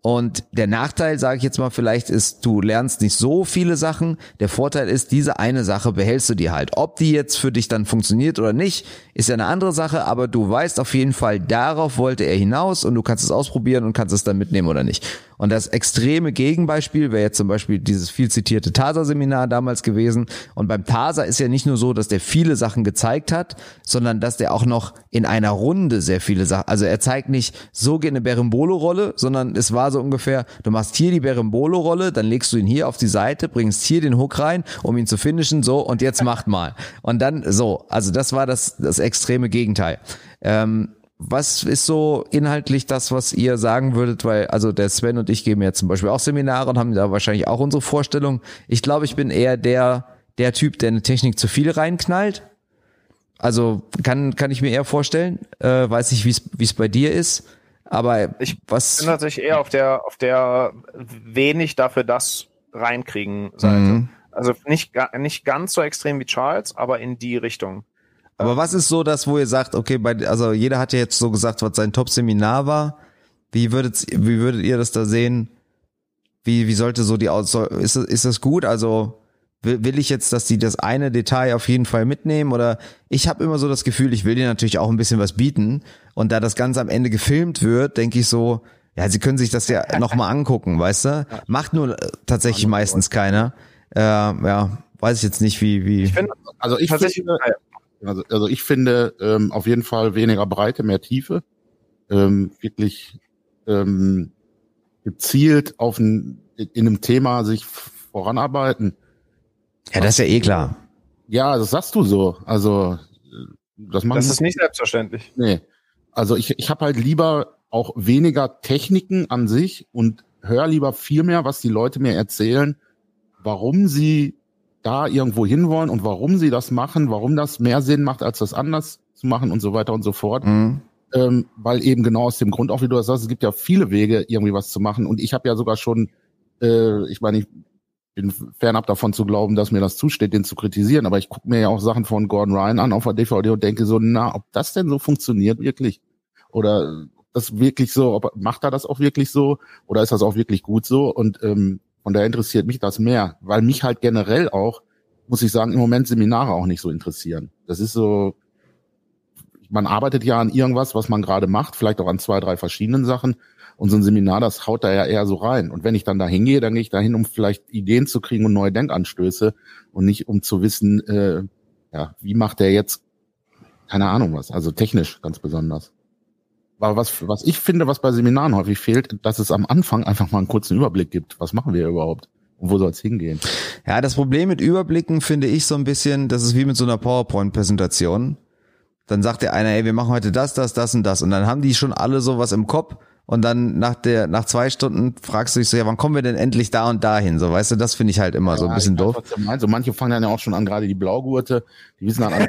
[SPEAKER 1] Und der Nachteil, sage ich jetzt mal vielleicht, ist, du lernst nicht so viele Sachen. Der Vorteil ist, diese eine Sache behältst du dir halt. Ob die jetzt für dich dann funktioniert oder nicht, ist ja eine andere Sache, aber du weißt auf jeden Fall, darauf wollte er hinaus und du kannst es ausprobieren und kannst es dann mitnehmen oder nicht. Und das extreme Gegenbeispiel wäre jetzt zum Beispiel dieses viel zitierte TASA-Seminar damals gewesen. Und beim TASA ist ja nicht nur so, dass der viele Sachen gezeigt hat, sondern dass der auch noch in einer Runde sehr viele Sachen, also er zeigt nicht, so geht eine Berimbolo-Rolle, sondern es war so ungefähr, du machst hier die Berimbolo-Rolle, dann legst du ihn hier auf die Seite, bringst hier den Hook rein, um ihn zu finishen, so, und jetzt macht mal. Und dann so, also das war das, das extreme Gegenteil. Ähm, was ist so inhaltlich das, was ihr sagen würdet? Weil, also der Sven und ich geben ja zum Beispiel auch Seminare und haben da wahrscheinlich auch unsere Vorstellung. Ich glaube, ich bin eher der, der Typ, der eine Technik zu viel reinknallt. Also kann, kann ich mir eher vorstellen. Äh, weiß nicht, wie es bei dir ist. Aber
[SPEAKER 2] ich was bin tatsächlich eher auf der, auf der wenig dafür das reinkriegen Seite. Mhm. Also nicht, nicht ganz so extrem wie Charles, aber in die Richtung.
[SPEAKER 1] Aber was ist so das, wo ihr sagt, okay, bei, also jeder hat ja jetzt so gesagt, was sein Top-Seminar war. Wie würdet, wie würdet ihr das da sehen? Wie, wie sollte so die aus, ist, ist das gut? Also, will, will ich jetzt, dass die das eine Detail auf jeden Fall mitnehmen? Oder ich habe immer so das Gefühl, ich will dir natürlich auch ein bisschen was bieten. Und da das Ganze am Ende gefilmt wird, denke ich so, ja, sie können sich das ja nochmal angucken, weißt du? Macht nur äh, tatsächlich meistens keiner. Äh, ja, weiß ich jetzt nicht, wie, wie.
[SPEAKER 3] Ich find, also ich finde, also, also ich finde ähm, auf jeden Fall weniger Breite, mehr Tiefe. Ähm, wirklich ähm, gezielt auf ein, in einem Thema sich voranarbeiten.
[SPEAKER 1] Ja, das ist ja eh klar.
[SPEAKER 3] Ja, das sagst du so. Also das, machen
[SPEAKER 2] das ist nicht selbstverständlich.
[SPEAKER 3] Nee. Also ich, ich habe halt lieber auch weniger Techniken an sich und höre lieber viel mehr, was die Leute mir erzählen, warum sie da irgendwo hinwollen und warum sie das machen, warum das mehr Sinn macht, als das anders zu machen und so weiter und so fort. Mhm. Ähm, weil eben genau aus dem Grund, auch wie du das sagst, es gibt ja viele Wege, irgendwie was zu machen. Und ich habe ja sogar schon, äh, ich meine, ich bin fernab davon zu glauben, dass mir das zusteht, den zu kritisieren, aber ich gucke mir ja auch Sachen von Gordon Ryan an auf der DVD und denke so, na, ob das denn so funktioniert wirklich? Oder das wirklich so, ob, macht er das auch wirklich so oder ist das auch wirklich gut so? Und ähm, von daher interessiert mich das mehr, weil mich halt generell auch, muss ich sagen, im Moment Seminare auch nicht so interessieren. Das ist so, man arbeitet ja an irgendwas, was man gerade macht, vielleicht auch an zwei, drei verschiedenen Sachen. Und so ein Seminar, das haut da ja eher so rein. Und wenn ich dann da hingehe, dann gehe ich da hin, um vielleicht Ideen zu kriegen und neue Denkanstöße und nicht um zu wissen, äh, ja, wie macht der jetzt, keine Ahnung was, also technisch ganz besonders. Aber was, was ich finde, was bei Seminaren häufig fehlt, dass es am Anfang einfach mal einen kurzen Überblick gibt. Was machen wir überhaupt? Und wo soll es hingehen?
[SPEAKER 1] Ja, das Problem mit Überblicken finde ich so ein bisschen, das ist wie mit so einer PowerPoint-Präsentation. Dann sagt der einer, ey, wir machen heute das, das, das und das. Und dann haben die schon alle sowas im Kopf. Und dann nach der, nach zwei Stunden fragst du dich so, ja, wann kommen wir denn endlich da und dahin? So, weißt du, das finde ich halt immer ja, so ein bisschen doof.
[SPEAKER 3] Also manche fangen dann ja auch schon an, gerade die Blaugurte, die wissen dann an,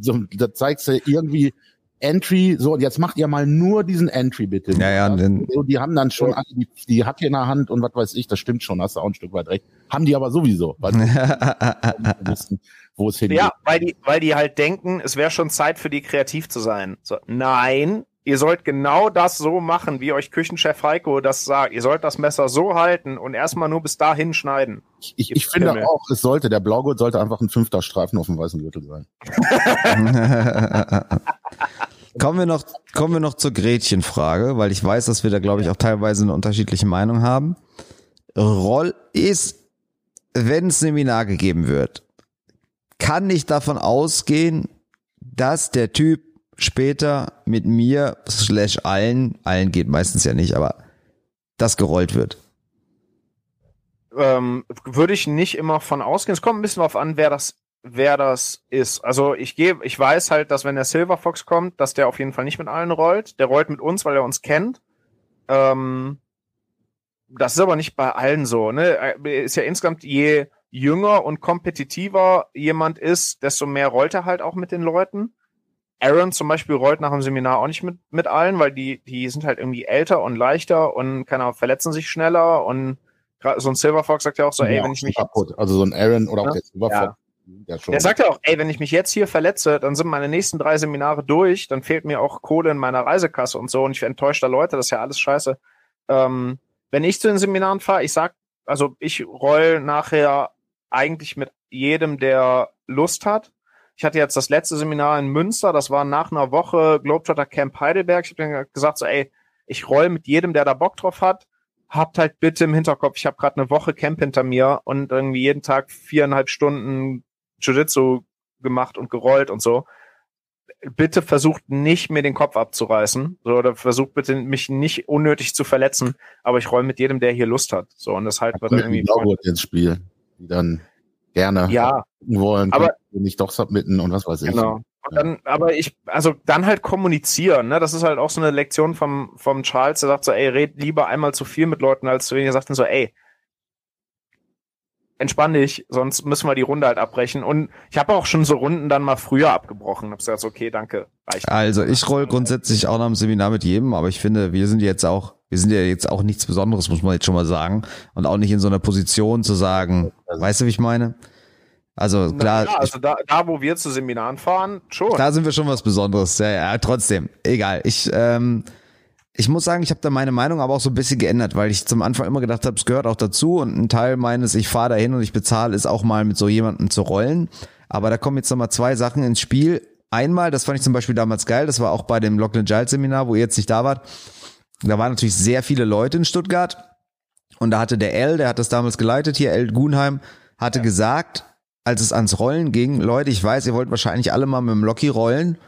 [SPEAKER 3] so, da zeigst du irgendwie, Entry, so, und jetzt macht ihr mal nur diesen Entry bitte.
[SPEAKER 1] Ja, ja, denn,
[SPEAKER 3] so, die haben dann schon, die, die hat hier in der Hand und was weiß ich, das stimmt schon, hast du auch ein Stück weit recht. Haben die aber sowieso, weil
[SPEAKER 2] wo es hingeht. Ja, weil die, weil die halt denken, es wäre schon Zeit für die kreativ zu sein. So, nein, ihr sollt genau das so machen, wie euch Küchenchef Heiko das sagt. Ihr sollt das Messer so halten und erstmal nur bis dahin schneiden.
[SPEAKER 3] Ich, ich, ich finde auch, es sollte, der Blaugurt sollte einfach ein fünfter Streifen auf dem weißen Gürtel sein.
[SPEAKER 1] Kommen wir noch, kommen wir noch zur Gretchenfrage, weil ich weiß, dass wir da, glaube ich, auch teilweise eine unterschiedliche Meinung haben. Roll ist, wenn es Seminar gegeben wird, kann ich davon ausgehen, dass der Typ später mit mir, slash allen, allen geht meistens ja nicht, aber das gerollt wird.
[SPEAKER 2] Ähm, würde ich nicht immer von ausgehen. Es kommt ein bisschen darauf an, wer das wer das ist. Also ich gehe, ich weiß halt, dass wenn der Silver Fox kommt, dass der auf jeden Fall nicht mit allen rollt. Der rollt mit uns, weil er uns kennt. Ähm, das ist aber nicht bei allen so. Ne? Ist ja insgesamt je jünger und kompetitiver jemand ist, desto mehr rollt er halt auch mit den Leuten. Aaron zum Beispiel rollt nach dem Seminar auch nicht mit, mit allen, weil die, die sind halt irgendwie älter und leichter und keiner verletzen sich schneller und so ein Silver Fox sagt ja auch so, ja, ey, wenn ich mich.
[SPEAKER 3] Kaputt. Also so ein Aaron oder auch
[SPEAKER 2] ja?
[SPEAKER 3] der Silver
[SPEAKER 2] Fox ja, schon. Der sagt ja auch, ey, wenn ich mich jetzt hier verletze, dann sind meine nächsten drei Seminare durch, dann fehlt mir auch Kohle in meiner Reisekasse und so und ich enttäuschter Leute, das ist ja alles scheiße. Ähm, wenn ich zu den Seminaren fahre, ich sag, also ich roll nachher eigentlich mit jedem, der Lust hat. Ich hatte jetzt das letzte Seminar in Münster, das war nach einer Woche Globetrotter Camp Heidelberg. Ich habe dann gesagt so, ey, ich roll mit jedem, der da Bock drauf hat. Habt halt bitte im Hinterkopf, ich habe gerade eine Woche Camp hinter mir und irgendwie jeden Tag viereinhalb Stunden Jiu-Jitsu gemacht und gerollt und so. Bitte versucht nicht, mir den Kopf abzureißen. So, oder versucht bitte, mich nicht unnötig zu verletzen. Aber ich roll mit jedem, der hier Lust hat. So, und das halt wird irgendwie.
[SPEAKER 3] Ins Spiel, die dann gerne
[SPEAKER 2] ja,
[SPEAKER 3] wollen,
[SPEAKER 2] aber
[SPEAKER 3] nicht doch submitten und was weiß ich.
[SPEAKER 2] Genau. Und dann, aber ich, also dann halt kommunizieren, ne? Das ist halt auch so eine Lektion vom, vom Charles, der sagt so, ey, red lieber einmal zu viel mit Leuten als zu wenig. Er sagt dann so, ey, entspann dich, sonst müssen wir die Runde halt abbrechen. Und ich habe auch schon so Runden dann mal früher abgebrochen. Hab gesagt, okay, danke,
[SPEAKER 1] reicht. Also ich roll grundsätzlich auch nach dem Seminar mit jedem, aber ich finde, wir sind jetzt auch, wir sind ja jetzt auch nichts Besonderes, muss man jetzt schon mal sagen. Und auch nicht in so einer Position zu sagen, weißt du, wie ich meine? Also klar. Ja,
[SPEAKER 2] also da, da, wo wir zu Seminaren fahren, schon.
[SPEAKER 1] Da sind wir schon was Besonderes. Ja, ja, trotzdem. Egal. Ich, ähm, ich muss sagen, ich habe da meine Meinung aber auch so ein bisschen geändert, weil ich zum Anfang immer gedacht habe, es gehört auch dazu und ein Teil meines, ich fahre dahin und ich bezahle, ist auch mal mit so jemandem zu rollen. Aber da kommen jetzt nochmal zwei Sachen ins Spiel. Einmal, das fand ich zum Beispiel damals geil, das war auch bei dem Lachlan Giles Seminar, wo ihr jetzt nicht da wart. Da waren natürlich sehr viele Leute in Stuttgart und da hatte der L, der hat das damals geleitet, hier L Gunheim, hatte ja. gesagt, als es ans Rollen ging, Leute, ich weiß, ihr wollt wahrscheinlich alle mal mit dem Locky rollen,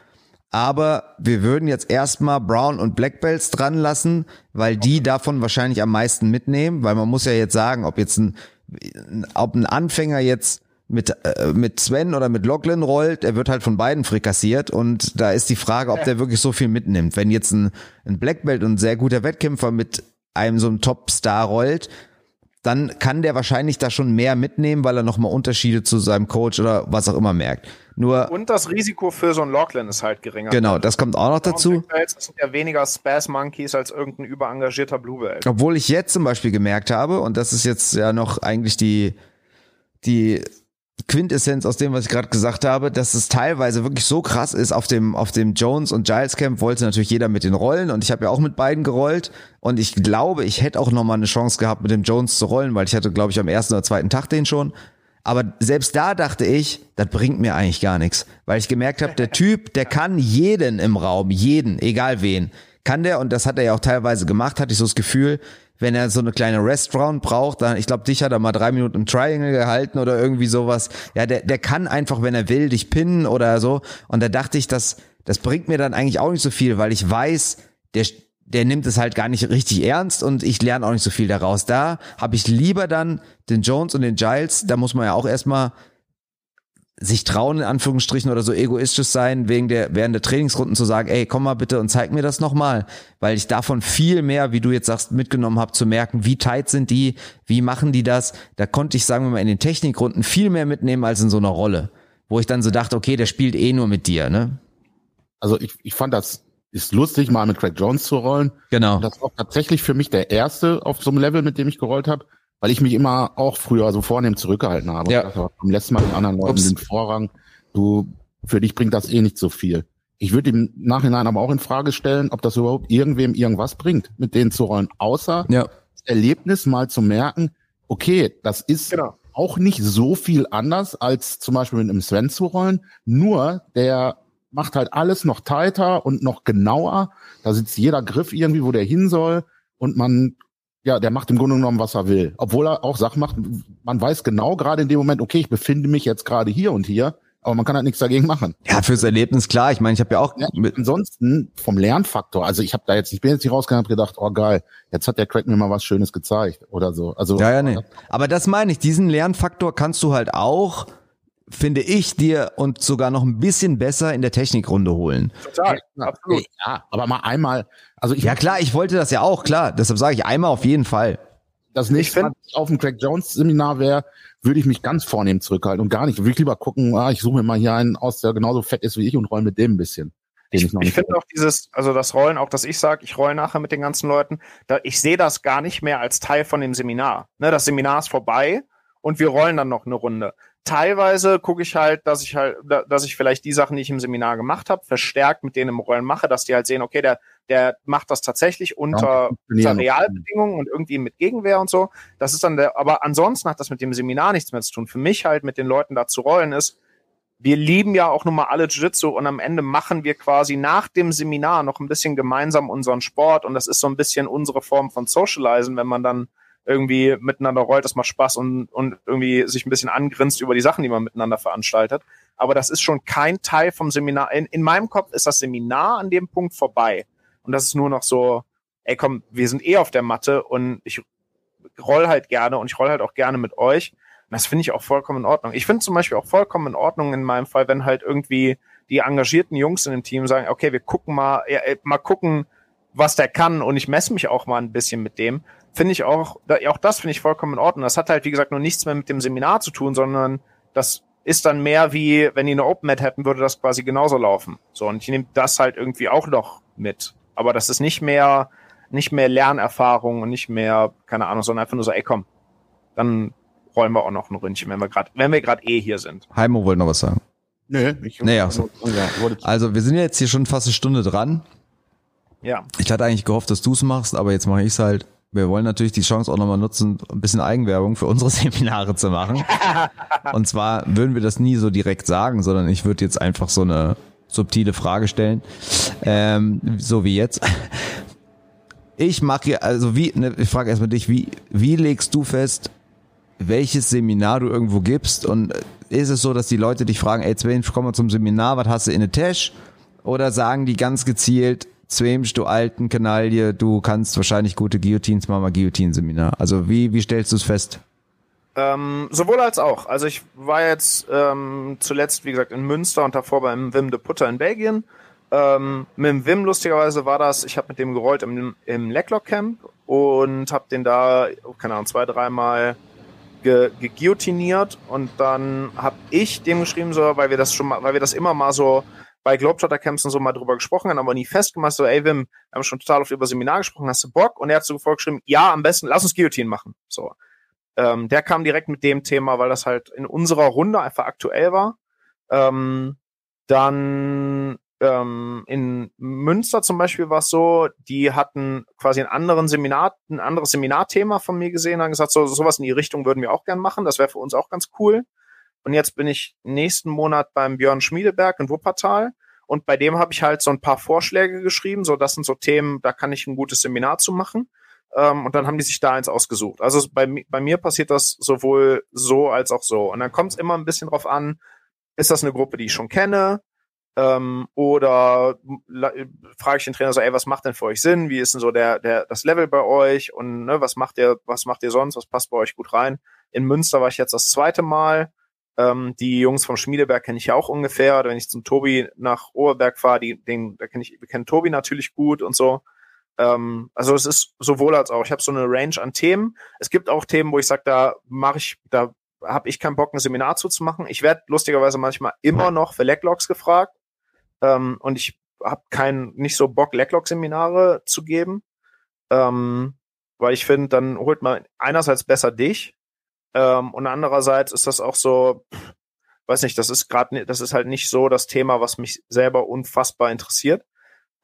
[SPEAKER 1] aber wir würden jetzt erstmal Brown und Black Belts dran lassen, weil die davon wahrscheinlich am meisten mitnehmen, weil man muss ja jetzt sagen, ob jetzt ein, ob ein Anfänger jetzt mit, äh, mit Sven oder mit Lachlan rollt, er wird halt von beiden frikassiert und da ist die Frage, ob der wirklich so viel mitnimmt. Wenn jetzt ein, ein Black Belt und ein sehr guter Wettkämpfer mit einem so einem Top-Star rollt, dann kann der wahrscheinlich da schon mehr mitnehmen, weil er nochmal Unterschiede zu seinem Coach oder was auch immer merkt. Nur
[SPEAKER 2] Und das Risiko für so ein Lachlan ist halt geringer.
[SPEAKER 1] genau, das kommt auch noch dazu.
[SPEAKER 2] Das sind ja weniger Spaz Monkeys als irgendein überengagierter Blue Belt.
[SPEAKER 1] Obwohl ich jetzt zum Beispiel gemerkt habe, und das ist jetzt ja noch eigentlich die, die Quintessenz aus dem, was ich gerade gesagt habe, dass es teilweise wirklich so krass ist. Auf dem, auf dem Jones und Giles Camp wollte natürlich jeder mit den rollen und ich habe ja auch mit beiden gerollt und ich glaube, ich hätte auch nochmal eine Chance gehabt, mit dem Jones zu rollen, weil ich hatte, glaube ich, am ersten oder zweiten Tag den schon. Aber selbst da dachte ich, das bringt mir eigentlich gar nichts, weil ich gemerkt habe, der Typ, der kann jeden im Raum, jeden, egal wen, kann der und das hat er ja auch teilweise gemacht, hatte ich so das Gefühl, wenn er so eine kleine Restaurant braucht, dann, ich glaube, dich hat er mal drei Minuten im Triangle gehalten oder irgendwie sowas. Ja, der, der kann einfach, wenn er will, dich pinnen oder so. Und da dachte ich, das, das bringt mir dann eigentlich auch nicht so viel, weil ich weiß, der, der nimmt es halt gar nicht richtig ernst und ich lerne auch nicht so viel daraus. Da habe ich lieber dann den Jones und den Giles, da muss man ja auch erstmal sich trauen, in Anführungsstrichen, oder so egoistisch sein, wegen der, während der Trainingsrunden zu sagen, ey, komm mal bitte und zeig mir das nochmal. Weil ich davon viel mehr, wie du jetzt sagst, mitgenommen habe, zu merken, wie tight sind die, wie machen die das. Da konnte ich, sagen wir mal, in den Technikrunden viel mehr mitnehmen als in so einer Rolle. Wo ich dann so dachte, okay, der spielt eh nur mit dir, ne?
[SPEAKER 3] Also ich, ich fand das ist lustig, mal mit Craig Jones zu rollen.
[SPEAKER 1] Genau.
[SPEAKER 3] Und das war tatsächlich für mich der erste auf so einem Level, mit dem ich gerollt habe, weil ich mich immer auch früher so vornehm zurückgehalten habe.
[SPEAKER 1] Ja.
[SPEAKER 3] dachte, lässt mal den anderen Leuten
[SPEAKER 1] Ups.
[SPEAKER 3] den Vorrang. Du, für dich bringt das eh nicht so viel. Ich würde im Nachhinein aber auch in Frage stellen, ob das überhaupt irgendwem irgendwas bringt, mit denen zu rollen, außer
[SPEAKER 1] Ja.
[SPEAKER 3] das Erlebnis mal zu merken, okay, das ist
[SPEAKER 2] Genau.
[SPEAKER 3] auch nicht so viel anders als zum Beispiel mit einem Sven zu rollen, nur der macht halt alles noch tighter und noch genauer. Da sitzt jeder Griff irgendwie, wo der hin soll und man, ja, der macht im Grunde genommen, was er will. Obwohl er auch Sachen macht, man weiß genau gerade in dem Moment, okay, ich befinde mich jetzt gerade hier und hier, aber man kann halt nichts dagegen machen.
[SPEAKER 1] Ja, fürs Erlebnis klar. Ich meine, ich habe ja auch
[SPEAKER 3] Ja, ansonsten vom Lernfaktor, also ich habe da jetzt, ich bin jetzt nicht rausgegangen und gedacht, oh geil, jetzt hat der Craig mir mal was Schönes gezeigt oder so. Also
[SPEAKER 1] Ja, ja, nee. Aber das meine ich, diesen Lernfaktor kannst du halt auch, finde ich, dir und sogar noch ein bisschen besser in der Technikrunde holen.
[SPEAKER 2] Total,
[SPEAKER 3] Ja,
[SPEAKER 2] absolut.
[SPEAKER 3] Ja, aber mal einmal, also ich
[SPEAKER 1] Ja klar, ich wollte das ja auch, klar. Deshalb sage ich einmal auf jeden Fall.
[SPEAKER 3] das Mal, wenn ich auf dem Craig Jones Seminar wäre, würde ich mich ganz vornehm zurückhalten und gar nicht. Würde ich lieber gucken, ah, ich suche mir mal hier einen aus, der genauso fett ist wie ich und roll mit dem ein bisschen. Den
[SPEAKER 2] Ich, ich
[SPEAKER 3] nicht
[SPEAKER 2] finde auch dieses, also das Rollen, auch dass ich sage, ich roll nachher mit den ganzen Leuten, da, ich sehe das gar nicht mehr als Teil von dem Seminar. Ne, das Seminar ist vorbei und wir rollen dann noch eine Runde. Teilweise gucke ich halt, dass ich halt, da- dass ich vielleicht die Sachen, die ich im Seminar gemacht habe, verstärkt mit denen im Rollen mache, dass die halt sehen, okay, der, der macht das tatsächlich unter, unter. Realbedingungen und irgendwie mit Gegenwehr und so. Das ist dann der, aber ansonsten hat das mit dem Seminar nichts mehr zu tun. Für mich halt mit den Leuten da zu rollen ist, wir lieben ja auch nun mal alle Jiu-Jitsu und am Ende machen wir quasi nach dem Seminar noch ein bisschen gemeinsam unseren Sport und das ist so ein bisschen unsere Form von Socializen, wenn man dann irgendwie miteinander rollt, das macht Spaß und, und irgendwie sich ein bisschen angrinst über die Sachen, die man miteinander veranstaltet. Aber das ist schon kein Teil vom Seminar. In, in meinem Kopf ist das Seminar an dem Punkt vorbei. Und das ist nur noch so, ey komm, wir sind eh auf der Matte und ich roll halt gerne und ich roll halt auch gerne mit euch. Und das finde ich auch vollkommen in Ordnung. Ich finde zum Beispiel auch vollkommen in Ordnung in meinem Fall, wenn halt irgendwie die engagierten Jungs in dem Team sagen, okay, wir gucken mal, ja, mal gucken, was der kann und ich messe mich auch mal ein bisschen mit dem. Finde ich auch, da- auch das finde ich vollkommen in Ordnung. Das hat halt, wie gesagt, nur nichts mehr mit dem Seminar zu tun, sondern das ist dann mehr wie, wenn die eine Open Mat hätten, würde das quasi genauso laufen. So, und ich nehme das halt irgendwie auch noch mit. Aber das ist nicht mehr, nicht mehr Lernerfahrung und nicht mehr, keine Ahnung, sondern einfach nur so, ey komm, dann rollen wir auch noch ein Ründchen, wenn wir gerade, wenn wir gerade eh hier sind.
[SPEAKER 1] Heimo wollte noch was sagen.
[SPEAKER 3] Nö, ich,
[SPEAKER 1] Nee, ach so. Also wir sind jetzt hier schon fast eine Stunde dran.
[SPEAKER 2] Ja.
[SPEAKER 1] Ich hatte eigentlich gehofft, dass du es machst, aber jetzt mache ich es halt. Wir wollen natürlich die Chance auch nochmal nutzen, ein bisschen Eigenwerbung für unsere Seminare zu machen. Und zwar würden wir das nie so direkt sagen, sondern ich würde jetzt einfach so eine subtile Frage stellen, ähm, so wie jetzt. Ich mache hier, also wie, ne, ich frage erstmal dich, wie, wie legst du fest, welches Seminar du irgendwo gibst und ist es so, dass die Leute dich fragen, ey Sven, komm mal zum Seminar, was hast du in der Tasche? Oder sagen die ganz gezielt, Zwemsch, du alten Kanaille, du kannst wahrscheinlich gute Guillotines, mach mal Guillotine-Seminar. Also wie, wie stellst du es fest?
[SPEAKER 2] Ähm, sowohl als auch. Also ich war jetzt ähm, zuletzt, wie gesagt, in Münster und davor beim Wim de Putter in Belgien. Ähm, mit dem Wim lustigerweise war das, ich habe mit dem gerollt im, im Lecklock Camp und habe den da, oh, keine Ahnung, zwei, dreimal ge, geguillotiniert und dann habe ich dem geschrieben, so, weil wir das schon mal, weil wir das immer mal so bei Globetrotter Camps und so mal drüber gesprochen haben, aber nie festgemacht, so, ey Wim, wir haben schon total oft über Seminar gesprochen, hast du Bock? Und er hat so vorgeschrieben, ja, am besten, lass uns Guillotine machen. So. Ähm, der kam direkt mit dem Thema, weil das halt in unserer Runde einfach aktuell war. Ähm, dann ähm, in Münster zum Beispiel war es so, die hatten quasi einen anderen Seminar, ein anderes Seminarthema von mir gesehen, haben gesagt, so sowas in die Richtung würden wir auch gern machen. Das wäre für uns auch ganz cool. Und jetzt bin ich nächsten Monat beim Björn Schmiedeberg in Wuppertal. Und bei dem habe ich halt so ein paar Vorschläge geschrieben. So, das sind so Themen, da kann ich ein gutes Seminar zu machen. Ähm, und dann haben die sich da eins ausgesucht. Also bei, bei mir passiert das sowohl so als auch so. Und dann kommt es immer ein bisschen drauf an, ist das eine Gruppe, die ich schon kenne? Ähm, oder frage ich den Trainer so, ey, was macht denn für euch Sinn? Wie ist denn so der, der, das Level bei euch? Und ne, was macht ihr, was macht ihr sonst? Was passt bei euch gut rein? In Münster war ich jetzt das zweite Mal. Ähm, die Jungs vom Schmiedeberg kenne ich ja auch ungefähr. Oder wenn ich zum Tobi nach Oberberg fahre, die, den, da kenne ich, wir kennen Tobi natürlich gut und so. Ähm, also es ist sowohl als auch. Ich habe so eine Range an Themen. Es gibt auch Themen, wo ich sage, da mache ich, da habe ich keinen Bock, ein Seminar zuzumachen. Ich werde lustigerweise manchmal immer noch für Lecklogs gefragt. Ähm, und ich habe keinen, nicht so Bock, Lecklock-Seminare zu geben. Ähm, weil ich finde, dann holt man einerseits besser dich ähm, und andererseits ist das auch so, weiß nicht, das ist gerade, das ist halt nicht so das Thema, was mich selber unfassbar interessiert.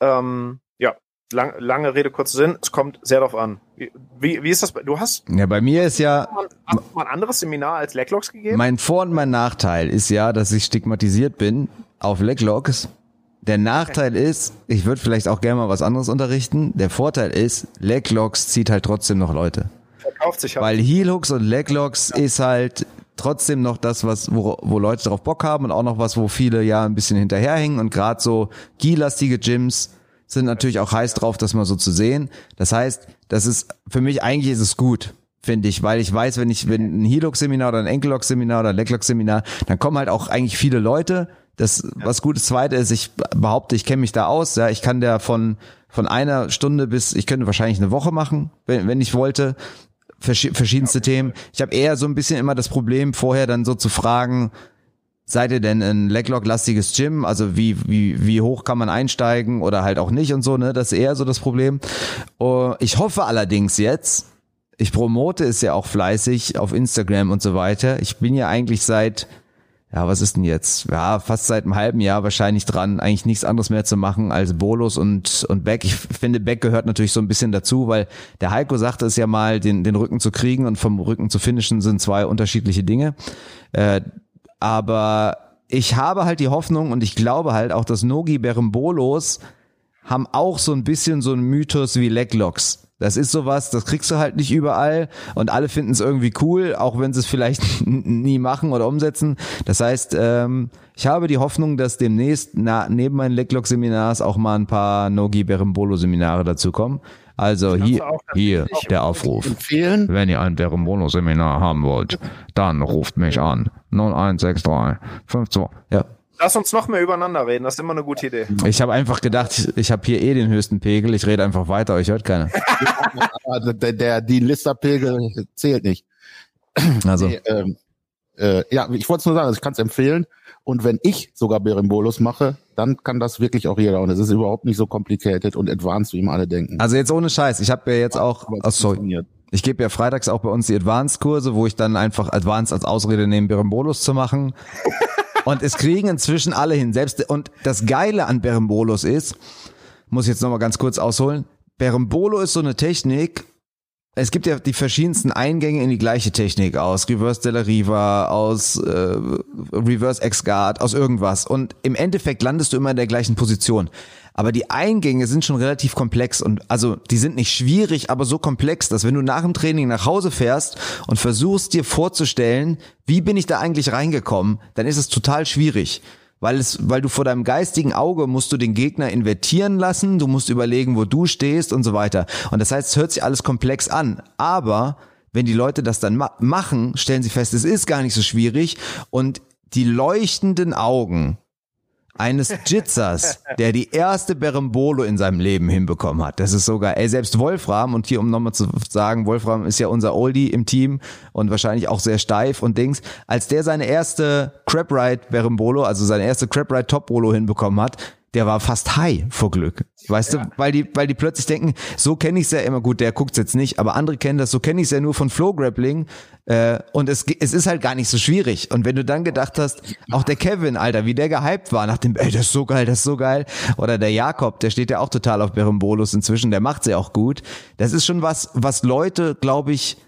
[SPEAKER 2] Ähm, ja, lang, lange Rede, kurzer Sinn, es kommt sehr darauf an. Wie, wie ist das? Du hast.
[SPEAKER 1] Ja, bei mir ist ja.
[SPEAKER 2] Hast du mal ein anderes Seminar als Lecklogs gegeben?
[SPEAKER 1] Mein Vor- und mein Nachteil ist ja, dass ich stigmatisiert bin auf Lecklogs. Der Nachteil ist, ich würde vielleicht auch gerne mal was anderes unterrichten. Der Vorteil ist, Leglocks zieht halt trotzdem noch Leute.
[SPEAKER 2] Verkauft sich halt.
[SPEAKER 1] Weil Heelhooks und Leglocks ja. ist halt trotzdem noch das, was wo, wo Leute drauf Bock haben und auch noch was, wo viele ja ein bisschen hinterherhängen und gerade so Gi-lastige Gyms sind natürlich auch heiß drauf, das mal so zu sehen. Das heißt, das ist für mich eigentlich ist es gut, finde ich, weil ich weiß, wenn ich wenn ein Heelhook-Seminar oder ein Enkellock-Seminar oder ein Leglock-Seminar, dann kommen halt auch eigentlich viele Leute. Das was gutes Zweite ist, ich behaupte, ich kenne mich da aus. Ja, ich kann da von von einer Stunde bis ich könnte wahrscheinlich eine Woche machen, wenn, wenn ich wollte verschiedenste Themen. Ich habe eher so ein bisschen immer das Problem, vorher dann so zu fragen, seid ihr denn ein Leglock-lastiges Gym? Also wie, wie, wie hoch kann man einsteigen oder halt auch nicht und so, ne? Das ist eher so das Problem. Uh, ich hoffe allerdings jetzt, ich promote es ja auch fleißig auf Instagram und so weiter. Ich bin ja eigentlich seit, ja, was ist denn jetzt? Ja, fast seit einem halben Jahr wahrscheinlich dran, eigentlich nichts anderes mehr zu machen als Bolos und, und Beck. Ich finde, Beck gehört natürlich so ein bisschen dazu, weil der Heiko sagte es ja mal, den, den Rücken zu kriegen und vom Rücken zu finishen sind zwei unterschiedliche Dinge. Äh, aber ich habe halt die Hoffnung und ich glaube halt auch, dass Nogi Berimbolos haben auch so ein bisschen so einen Mythos wie Leglocks. Das ist sowas, das kriegst du halt nicht überall und alle finden es irgendwie cool, auch wenn sie es vielleicht nie machen oder umsetzen. Das heißt, ähm, ich habe die Hoffnung, dass demnächst na, neben meinen Leglock-Seminars auch mal ein paar Nogi Berimbolo-Seminare dazukommen. Also hier, hier der Aufruf. Empfehlen. Wenn ihr ein Berimbolo-Seminar haben wollt, dann ruft mich an. 0163 52. Ja.
[SPEAKER 2] Lass uns noch mehr übereinander reden, das ist immer eine gute Idee.
[SPEAKER 1] Ich habe einfach gedacht, ich habe hier eh den höchsten Pegel, ich rede einfach weiter, euch hört keiner.
[SPEAKER 3] der, der, die Listerpegel zählt nicht.
[SPEAKER 1] Also. Nee,
[SPEAKER 3] ähm, äh, ja, ich wollte es nur sagen, also ich kann es empfehlen. Und wenn ich sogar Berimbolus mache, dann kann das wirklich auch jeder. Und es ist überhaupt nicht so complicated und advanced, wie immer alle denken.
[SPEAKER 1] Also jetzt ohne Scheiß, ich habe ja jetzt auch, oh, sorry, ich gebe ja freitags auch bei uns die Advanced-Kurse, wo ich dann einfach Advanced als Ausrede nehme, Berimbolus zu machen. Und es kriegen inzwischen alle hin. Selbst, und das Geile an Berimbolus ist, muss ich jetzt nochmal ganz kurz ausholen, Berimbolo ist so eine Technik, es gibt ja die verschiedensten Eingänge in die gleiche Technik aus Reverse Della Riva, aus äh, Reverse X-Guard, aus irgendwas. Und im Endeffekt landest du immer in der gleichen Position. Aber die Eingänge sind schon relativ komplex und also die sind nicht schwierig, aber so komplex, dass wenn du nach dem Training nach Hause fährst und versuchst dir vorzustellen, wie bin ich da eigentlich reingekommen, dann ist es total schwierig. weil es, weil du vor deinem geistigen Auge musst du den Gegner invertieren lassen, du musst überlegen, wo du stehst und so weiter. Und das heißt, es hört sich alles komplex an, aber wenn die Leute das dann ma machen, stellen sie fest, es ist gar nicht so schwierig und die leuchtenden Augen eines Jitzers, der die erste Berembolo in seinem Leben hinbekommen hat. Das ist sogar, ey, selbst Wolfram, und hier um nochmal zu sagen, Wolfram ist ja unser Oldie im Team und wahrscheinlich auch sehr steif und Dings, als der seine erste Crab Ride Berembolo, also seine erste Crab Ride Top Bolo hinbekommen hat, der war fast high vor Glück. Weißt ja. du, weil die, weil die plötzlich denken, so kenne ich es ja immer gut, der guckt's jetzt nicht, aber andere kennen das, so kenne ich es ja nur von Flow Grappling. Äh, und es, es ist halt gar nicht so schwierig. Und wenn du dann gedacht hast, auch der Kevin, Alter, wie der gehypt war nach dem, ey, das ist so geil, das ist so geil. Oder der Jakob, der steht ja auch total auf Berimbolus inzwischen, der macht's ja auch gut. Das ist schon was, was Leute, glaube ich,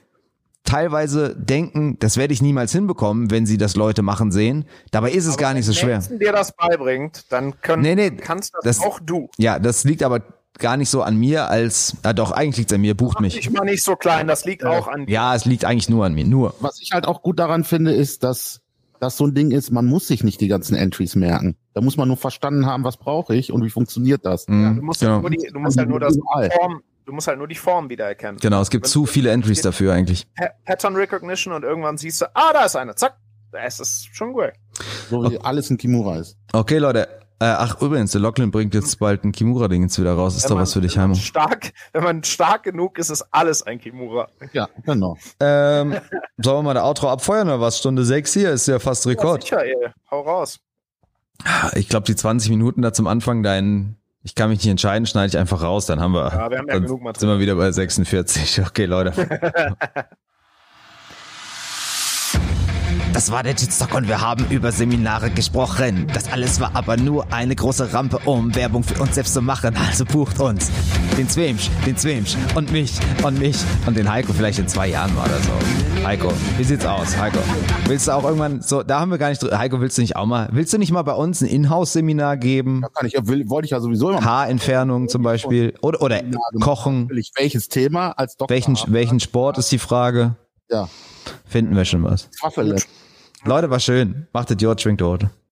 [SPEAKER 1] teilweise denken, das werde ich niemals hinbekommen, wenn sie das Leute machen sehen. Dabei ist es
[SPEAKER 2] aber
[SPEAKER 1] gar nicht so schwer.
[SPEAKER 2] Wenn dir das beibringt, dann können,
[SPEAKER 1] nee, nee,
[SPEAKER 2] kannst das, das auch du.
[SPEAKER 1] Ja, das liegt aber gar nicht so an mir als, ah doch, eigentlich liegt es an mir, bucht
[SPEAKER 2] Mach
[SPEAKER 1] mich.
[SPEAKER 2] Ich mal nicht so klein, das liegt auch an
[SPEAKER 1] dir. Ja, es liegt eigentlich nur an mir, nur.
[SPEAKER 3] Was ich halt auch gut daran finde, ist, dass das so ein Ding ist, man muss sich nicht die ganzen Entries merken. Da muss man nur verstanden haben, was brauche ich und wie funktioniert das.
[SPEAKER 1] Mhm,
[SPEAKER 2] ja, du musst,
[SPEAKER 1] genau.
[SPEAKER 2] halt nur die, du musst halt nur das Form, Du musst halt nur die Form wiedererkennen.
[SPEAKER 1] Genau, es gibt Wenn zu viele Entries dafür eigentlich.
[SPEAKER 2] Pattern Recognition und irgendwann siehst du, ah, da ist eine, zack, es ist schon gut.
[SPEAKER 3] So wie alles ein Kimura ist.
[SPEAKER 1] Okay, Leute. Äh, ach, übrigens, der Locklin bringt jetzt bald ein Kimura-Ding jetzt wieder raus. Ist wenn doch man, was für dich, Heimo.
[SPEAKER 2] Stark, wenn man stark genug ist, ist alles ein Kimura.
[SPEAKER 3] Ja, genau.
[SPEAKER 1] Ähm, sollen wir mal der Outro abfeuern oder was? Stunde 6 hier ist ja fast Rekord.
[SPEAKER 2] Ja, sicher, ey. Hau raus.
[SPEAKER 1] Ich glaube, die 20 Minuten da zum Anfang, dein ich kann mich nicht entscheiden, schneide ich einfach raus, dann haben wir,
[SPEAKER 2] ja, wir haben ja genug
[SPEAKER 1] Material. sind wir wieder bei 46. Okay, Leute. Das war der Jitstock und wir haben über Seminare gesprochen. Das alles war aber nur eine große Rampe, um Werbung für uns selbst zu machen. Also bucht uns. Den Zwemsch, den Zwemsch und mich und mich und den Heiko vielleicht in zwei Jahren mal oder so. Heiko, wie sieht's aus? Heiko, willst du auch irgendwann so, da haben wir gar nicht, Heiko, willst du nicht auch mal, willst du nicht mal bei uns ein Inhouse-Seminar geben?
[SPEAKER 3] Ja, kann ich, will, wollte ich ja sowieso immer
[SPEAKER 1] Haarentfernung zum Beispiel oder, oder Kochen.
[SPEAKER 3] Welches Thema als Doktor?
[SPEAKER 1] Welchen, welchen Sport ist die Frage?
[SPEAKER 3] Ja.
[SPEAKER 1] Finden wir schon was. Leute, war schön. Macht Idiot, schwingt Rot.